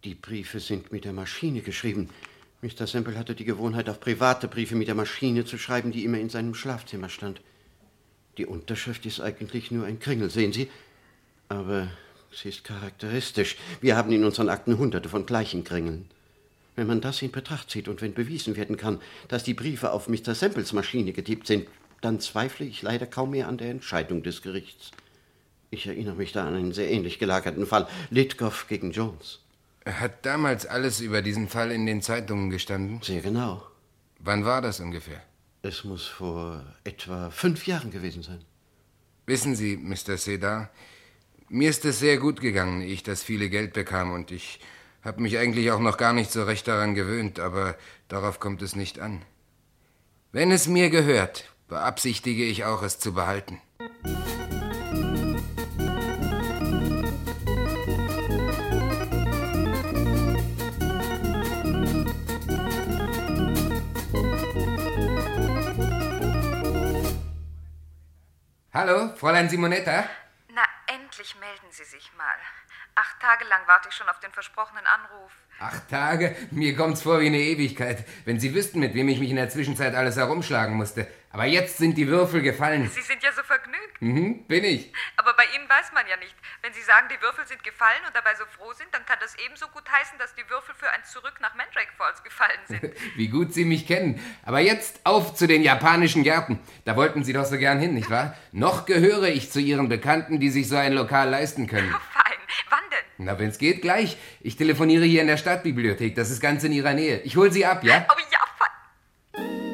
Die Briefe sind mit der Maschine geschrieben. Mr. Semple hatte die Gewohnheit, auf private Briefe mit der Maschine zu schreiben, die immer in seinem Schlafzimmer stand. Die Unterschrift ist eigentlich nur ein Kringel, sehen Sie? Aber sie ist charakteristisch. Wir haben in unseren Akten hunderte von gleichen Kringeln. Wenn man das in Betracht zieht und wenn bewiesen werden kann, dass die Briefe auf Mr. Semples Maschine getippt sind, dann zweifle ich leider kaum mehr an der Entscheidung des Gerichts. Ich erinnere mich da an einen sehr ähnlich gelagerten Fall. Litgoff gegen Jones. Hat damals alles über diesen Fall in den Zeitungen gestanden? Sehr genau. Wann war das ungefähr? Es muss vor etwa fünf Jahren gewesen sein. Wissen Sie, Mr. Sedar, Mir ist es sehr gut gegangen, ehe ich das viele Geld bekam und ich habe mich eigentlich auch noch gar nicht so recht daran gewöhnt, aber darauf kommt es nicht an. Wenn es mir gehört, beabsichtige ich auch, es zu behalten. Hallo, Fräulein Simonetta? Na, endlich melden Sie sich mal. Acht Tage lang warte ich schon auf den versprochenen Anruf. Acht Tage? Mir kommt's vor wie eine Ewigkeit. Wenn Sie wüssten, mit wem ich mich in der Zwischenzeit alles herumschlagen musste. Aber jetzt sind die Würfel gefallen. Sie sind ja so vergnügt. Mhm, bin ich. Aber bei Ihnen weiß man ja nicht. Wenn Sie sagen, die Würfel sind gefallen und dabei so froh sind, dann kann das ebenso gut heißen, dass die Würfel für ein Zurück nach Mandrake Falls gefallen sind. Wie gut Sie mich kennen. Aber jetzt auf zu den japanischen Gärten. Da wollten Sie doch so gern hin, nicht wahr? Noch gehöre ich zu Ihren Bekannten, die sich so ein Lokal leisten können. Fein. Wann? Na, wenn's geht, gleich. Ich telefoniere hier in der Stadtbibliothek. Das ist ganz in Ihrer Nähe. Ich hol Sie ab, ja? Oh ja, fein.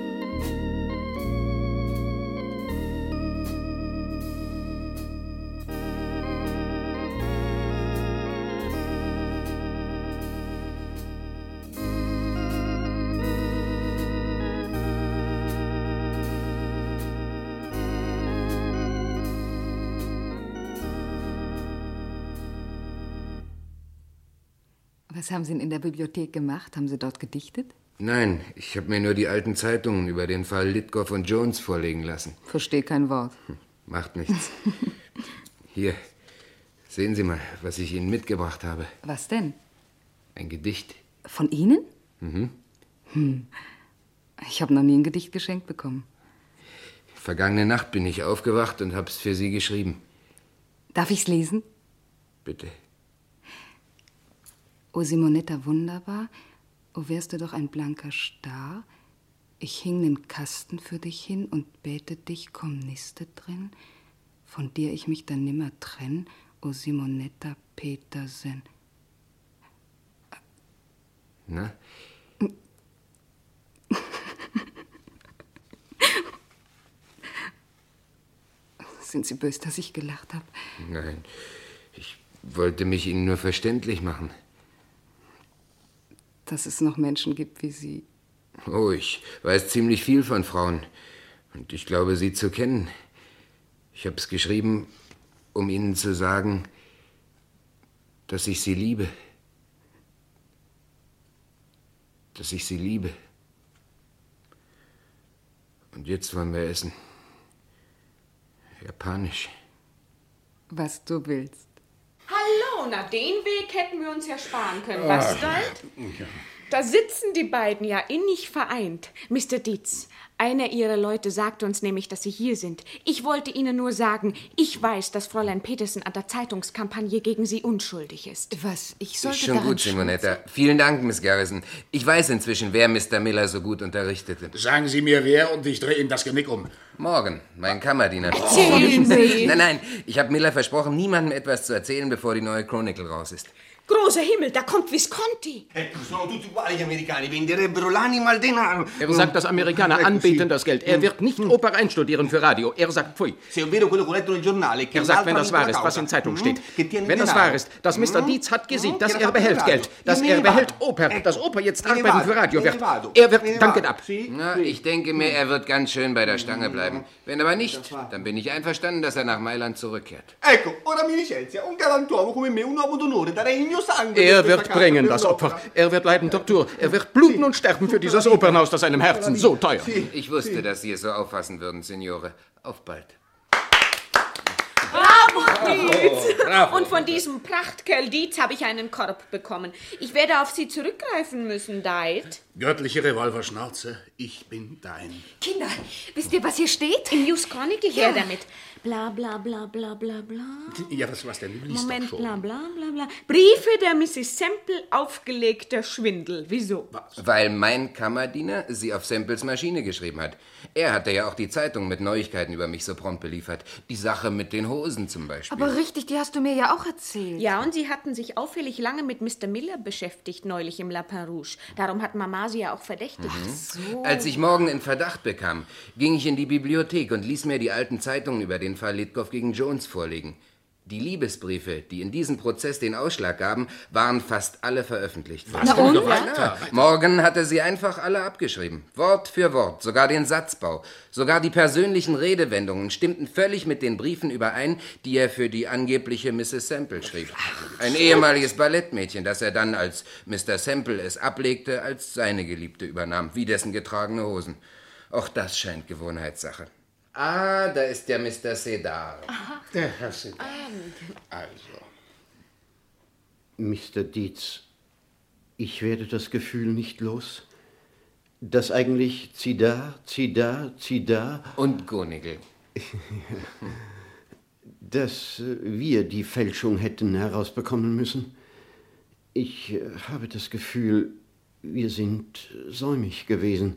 Was haben Sie denn in der Bibliothek gemacht? Haben Sie dort gedichtet? Nein, ich habe mir nur die alten Zeitungen über den Fall Litgoff und Jones vorlegen lassen. Verstehe kein Wort. Macht nichts. Hier, sehen Sie mal, was ich Ihnen mitgebracht habe. Was denn? Ein Gedicht. Von Ihnen? Mhm. Hm. Ich habe noch nie ein Gedicht geschenkt bekommen. Vergangene Nacht bin ich aufgewacht und hab's für Sie geschrieben. Darf ich's lesen? Bitte. O Simonetta wunderbar, o wärst du doch ein blanker Star. Ich hing nen Kasten für dich hin und bäte dich, komm niste drin. Von dir ich mich dann nimmer trenn, o Simonetta Petersen. Na? Sind Sie böse, dass ich gelacht habe? Nein, ich wollte mich Ihnen nur verständlich machen. Dass es noch Menschen gibt wie Sie. Oh, ich weiß ziemlich viel von Frauen. Und ich glaube, sie zu kennen. Ich habe es geschrieben, um Ihnen zu sagen, dass ich Sie liebe. Dass ich Sie liebe. Und jetzt wollen wir essen. Japanisch. Was du willst. Na den Weg hätten wir uns ja sparen können. Was, Ah. Dalt? Da sitzen die beiden ja innig vereint. Mr. Dietz, einer ihrer Leute sagte uns nämlich, dass sie hier sind. Ich wollte Ihnen nur sagen, ich weiß, dass Fräulein Petersen an der Zeitungskampagne gegen Sie unschuldig ist. Was? Ich Ist schon gut, Simonetta. Vielen Dank, Miss Garrison. Ich weiß inzwischen, wer Mr. Miller so gut unterrichtete. Sagen Sie mir wer und ich drehe ihm das Genick um. Morgen, mein Kammerdiener. Erzählen Sie. Nein, nein, ich habe Miller versprochen, niemandem etwas zu erzählen, bevor die neue Chronicle raus ist. Großer Himmel, da kommt Visconti. Ecco, sono tutti uguali gli americani, venderebbero l'anima al denaro. Er sagt, dass Amerikaner anbeten das Geld. Er wird nicht Oper einstudieren für Radio. Er sagt pfui. Se è vero quello che ho letto nel giornale, che Er sagt, wenn das wahr ist, was in Zeitung mm, steht. Wenn das wahr ist, dass Mr. Dietz hat gesiegt, dass er behält Geld, dass er ne behält. Oper, dass Oper jetzt ne arbeiten für Radio ne wird. Er wird, danke ab. Na, ich denke mir, er wird ganz schön bei der Stange bleiben. Wenn aber nicht, dann bin ich einverstanden, dass er nach Mailand zurückkehrt. Ecco, ora mi licenzia. Un galantuomo come me, un uomo d'onore, darei il mio Er wird bringen das. Opfer. Er wird leiden Tortur. Er wird bluten und sterben für dieses Opernhaus, das seinem Herzen so teuer. Ich wusste, dass Sie es so auffassen würden, Signore. Auf bald. Bravo, Dietz. bravo. Und von diesem Prachtkerl Dietz habe ich einen Korb bekommen. Ich werde auf Sie zurückgreifen müssen, Deit. Göttliche Revolverschnauze, ich bin dein. Kinder, wisst ihr, was hier steht? Im News Chronicle her damit. Bla bla bla bla bla bla. Ja, was was denn? Du liest Moment, doch schon. bla bla bla bla. Briefe der Mrs. Semple aufgelegter Schwindel. Wieso? Weil mein Kammerdiener sie auf Semples Maschine geschrieben hat. Er hatte ja auch die Zeitung mit Neuigkeiten über mich so prompt beliefert. Die Sache mit den Hosen zum Beispiel. Aber richtig, die hast du mir ja auch erzählt. Ja, und sie hatten sich auffällig lange mit Mr. Miller beschäftigt, neulich im Lapin Rouge. Darum hat Mama sie ja auch verdächtigt. Mhm. Als ich morgen in Verdacht bekam, ging ich in die Bibliothek und ließ mir die alten Zeitungen über den Fall Litgoff gegen Jones vorlegen. Die Liebesbriefe, die in diesem Prozess den Ausschlag gaben, waren fast alle veröffentlicht worden. Na und? Weiter. Morgan hatte sie einfach alle abgeschrieben. Wort für Wort, sogar den Satzbau. Sogar die persönlichen Redewendungen stimmten völlig mit den Briefen überein, die er für die angebliche Mrs. Semple schrieb. Ein ehemaliges Ballettmädchen, das er dann, als Mr. Semple es ablegte, als seine Geliebte übernahm, wie dessen getragene Hosen. Auch das scheint Gewohnheitssache. Ah, da ist ja Mr. Sedar. Der Herr Sedar. Also. Mr. Dietz, ich werde das Gefühl nicht los, dass eigentlich Zidar, Zidar, Zidar. Und Gonigel. dass äh, wir die Fälschung hätten herausbekommen müssen. Ich äh, habe das Gefühl, wir sind säumig gewesen.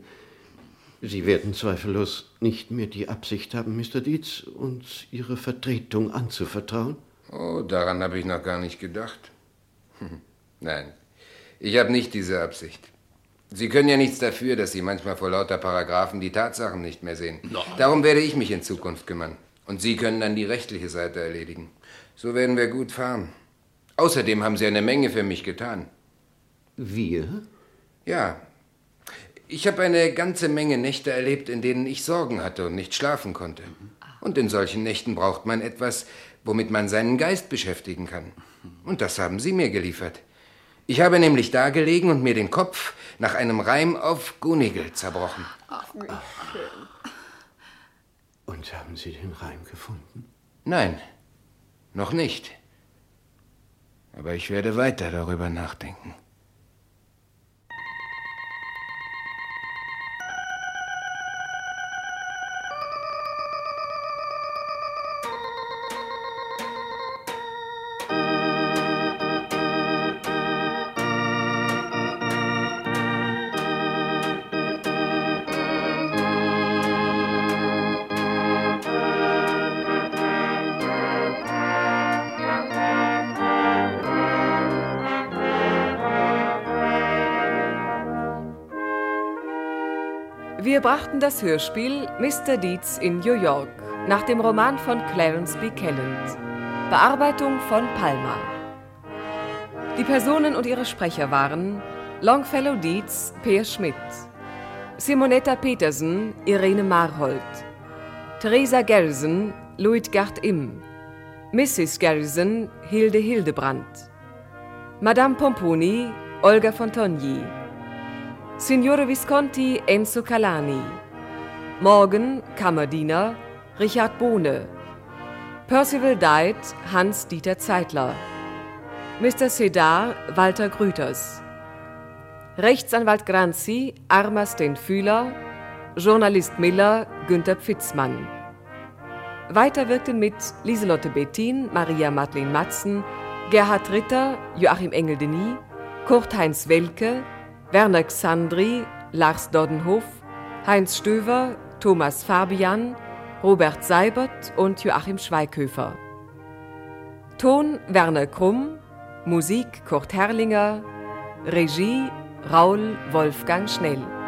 Sie werden zweifellos nicht mehr die Absicht haben, Mr. Dietz, uns Ihre Vertretung anzuvertrauen. Oh, daran habe ich noch gar nicht gedacht. Nein, ich habe nicht diese Absicht. Sie können ja nichts dafür, dass Sie manchmal vor lauter Paragraphen die Tatsachen nicht mehr sehen. Darum werde ich mich in Zukunft kümmern. Und Sie können dann die rechtliche Seite erledigen. So werden wir gut fahren. Außerdem haben Sie eine Menge für mich getan. Wir? Ja. Ich habe eine ganze Menge Nächte erlebt, in denen ich Sorgen hatte und nicht schlafen konnte. Und in solchen Nächten braucht man etwas, womit man seinen Geist beschäftigen kann. Und das haben Sie mir geliefert. Ich habe nämlich da gelegen und mir den Kopf nach einem Reim auf Gunigel zerbrochen. Ach, wie schön. Und haben Sie den Reim gefunden? Nein, noch nicht. Aber ich werde weiter darüber nachdenken. Das Hörspiel Mr. Deeds in New York nach dem Roman von Clarence B. Kelland. Bearbeitung von Palmer. Die Personen und ihre Sprecher waren Longfellow Deeds, Peer Schmidt, Simonetta Petersen, Irene Marhold, Theresa Garrison, Luitgard Im, Mrs. Garrison, Hilde Hildebrandt, Madame Pomponi, Olga Fontogni, Signore Visconti Enzo Calani. Morgan Kammerdiener Richard Bohne. Percival Diet Hans-Dieter Zeitler. Mr. Sedar Walter Grüters. Rechtsanwalt Granzi Armas den Fühler. Journalist Miller Günther Pfitzmann. Weiter wirkten mit Lieselotte Bettin, Maria Madeleine Matzen, Gerhard Ritter, Joachim Engel-Denis, Kurt-Heinz Welke, Werner Xandri, Lars Doddenhof, Heinz Stöver, Thomas Fabian, Robert Seibert und Joachim Schweighöfer. Ton Werner Krumm, Musik Kurt Herrlinger, Regie Raul Wolfgang Schnell.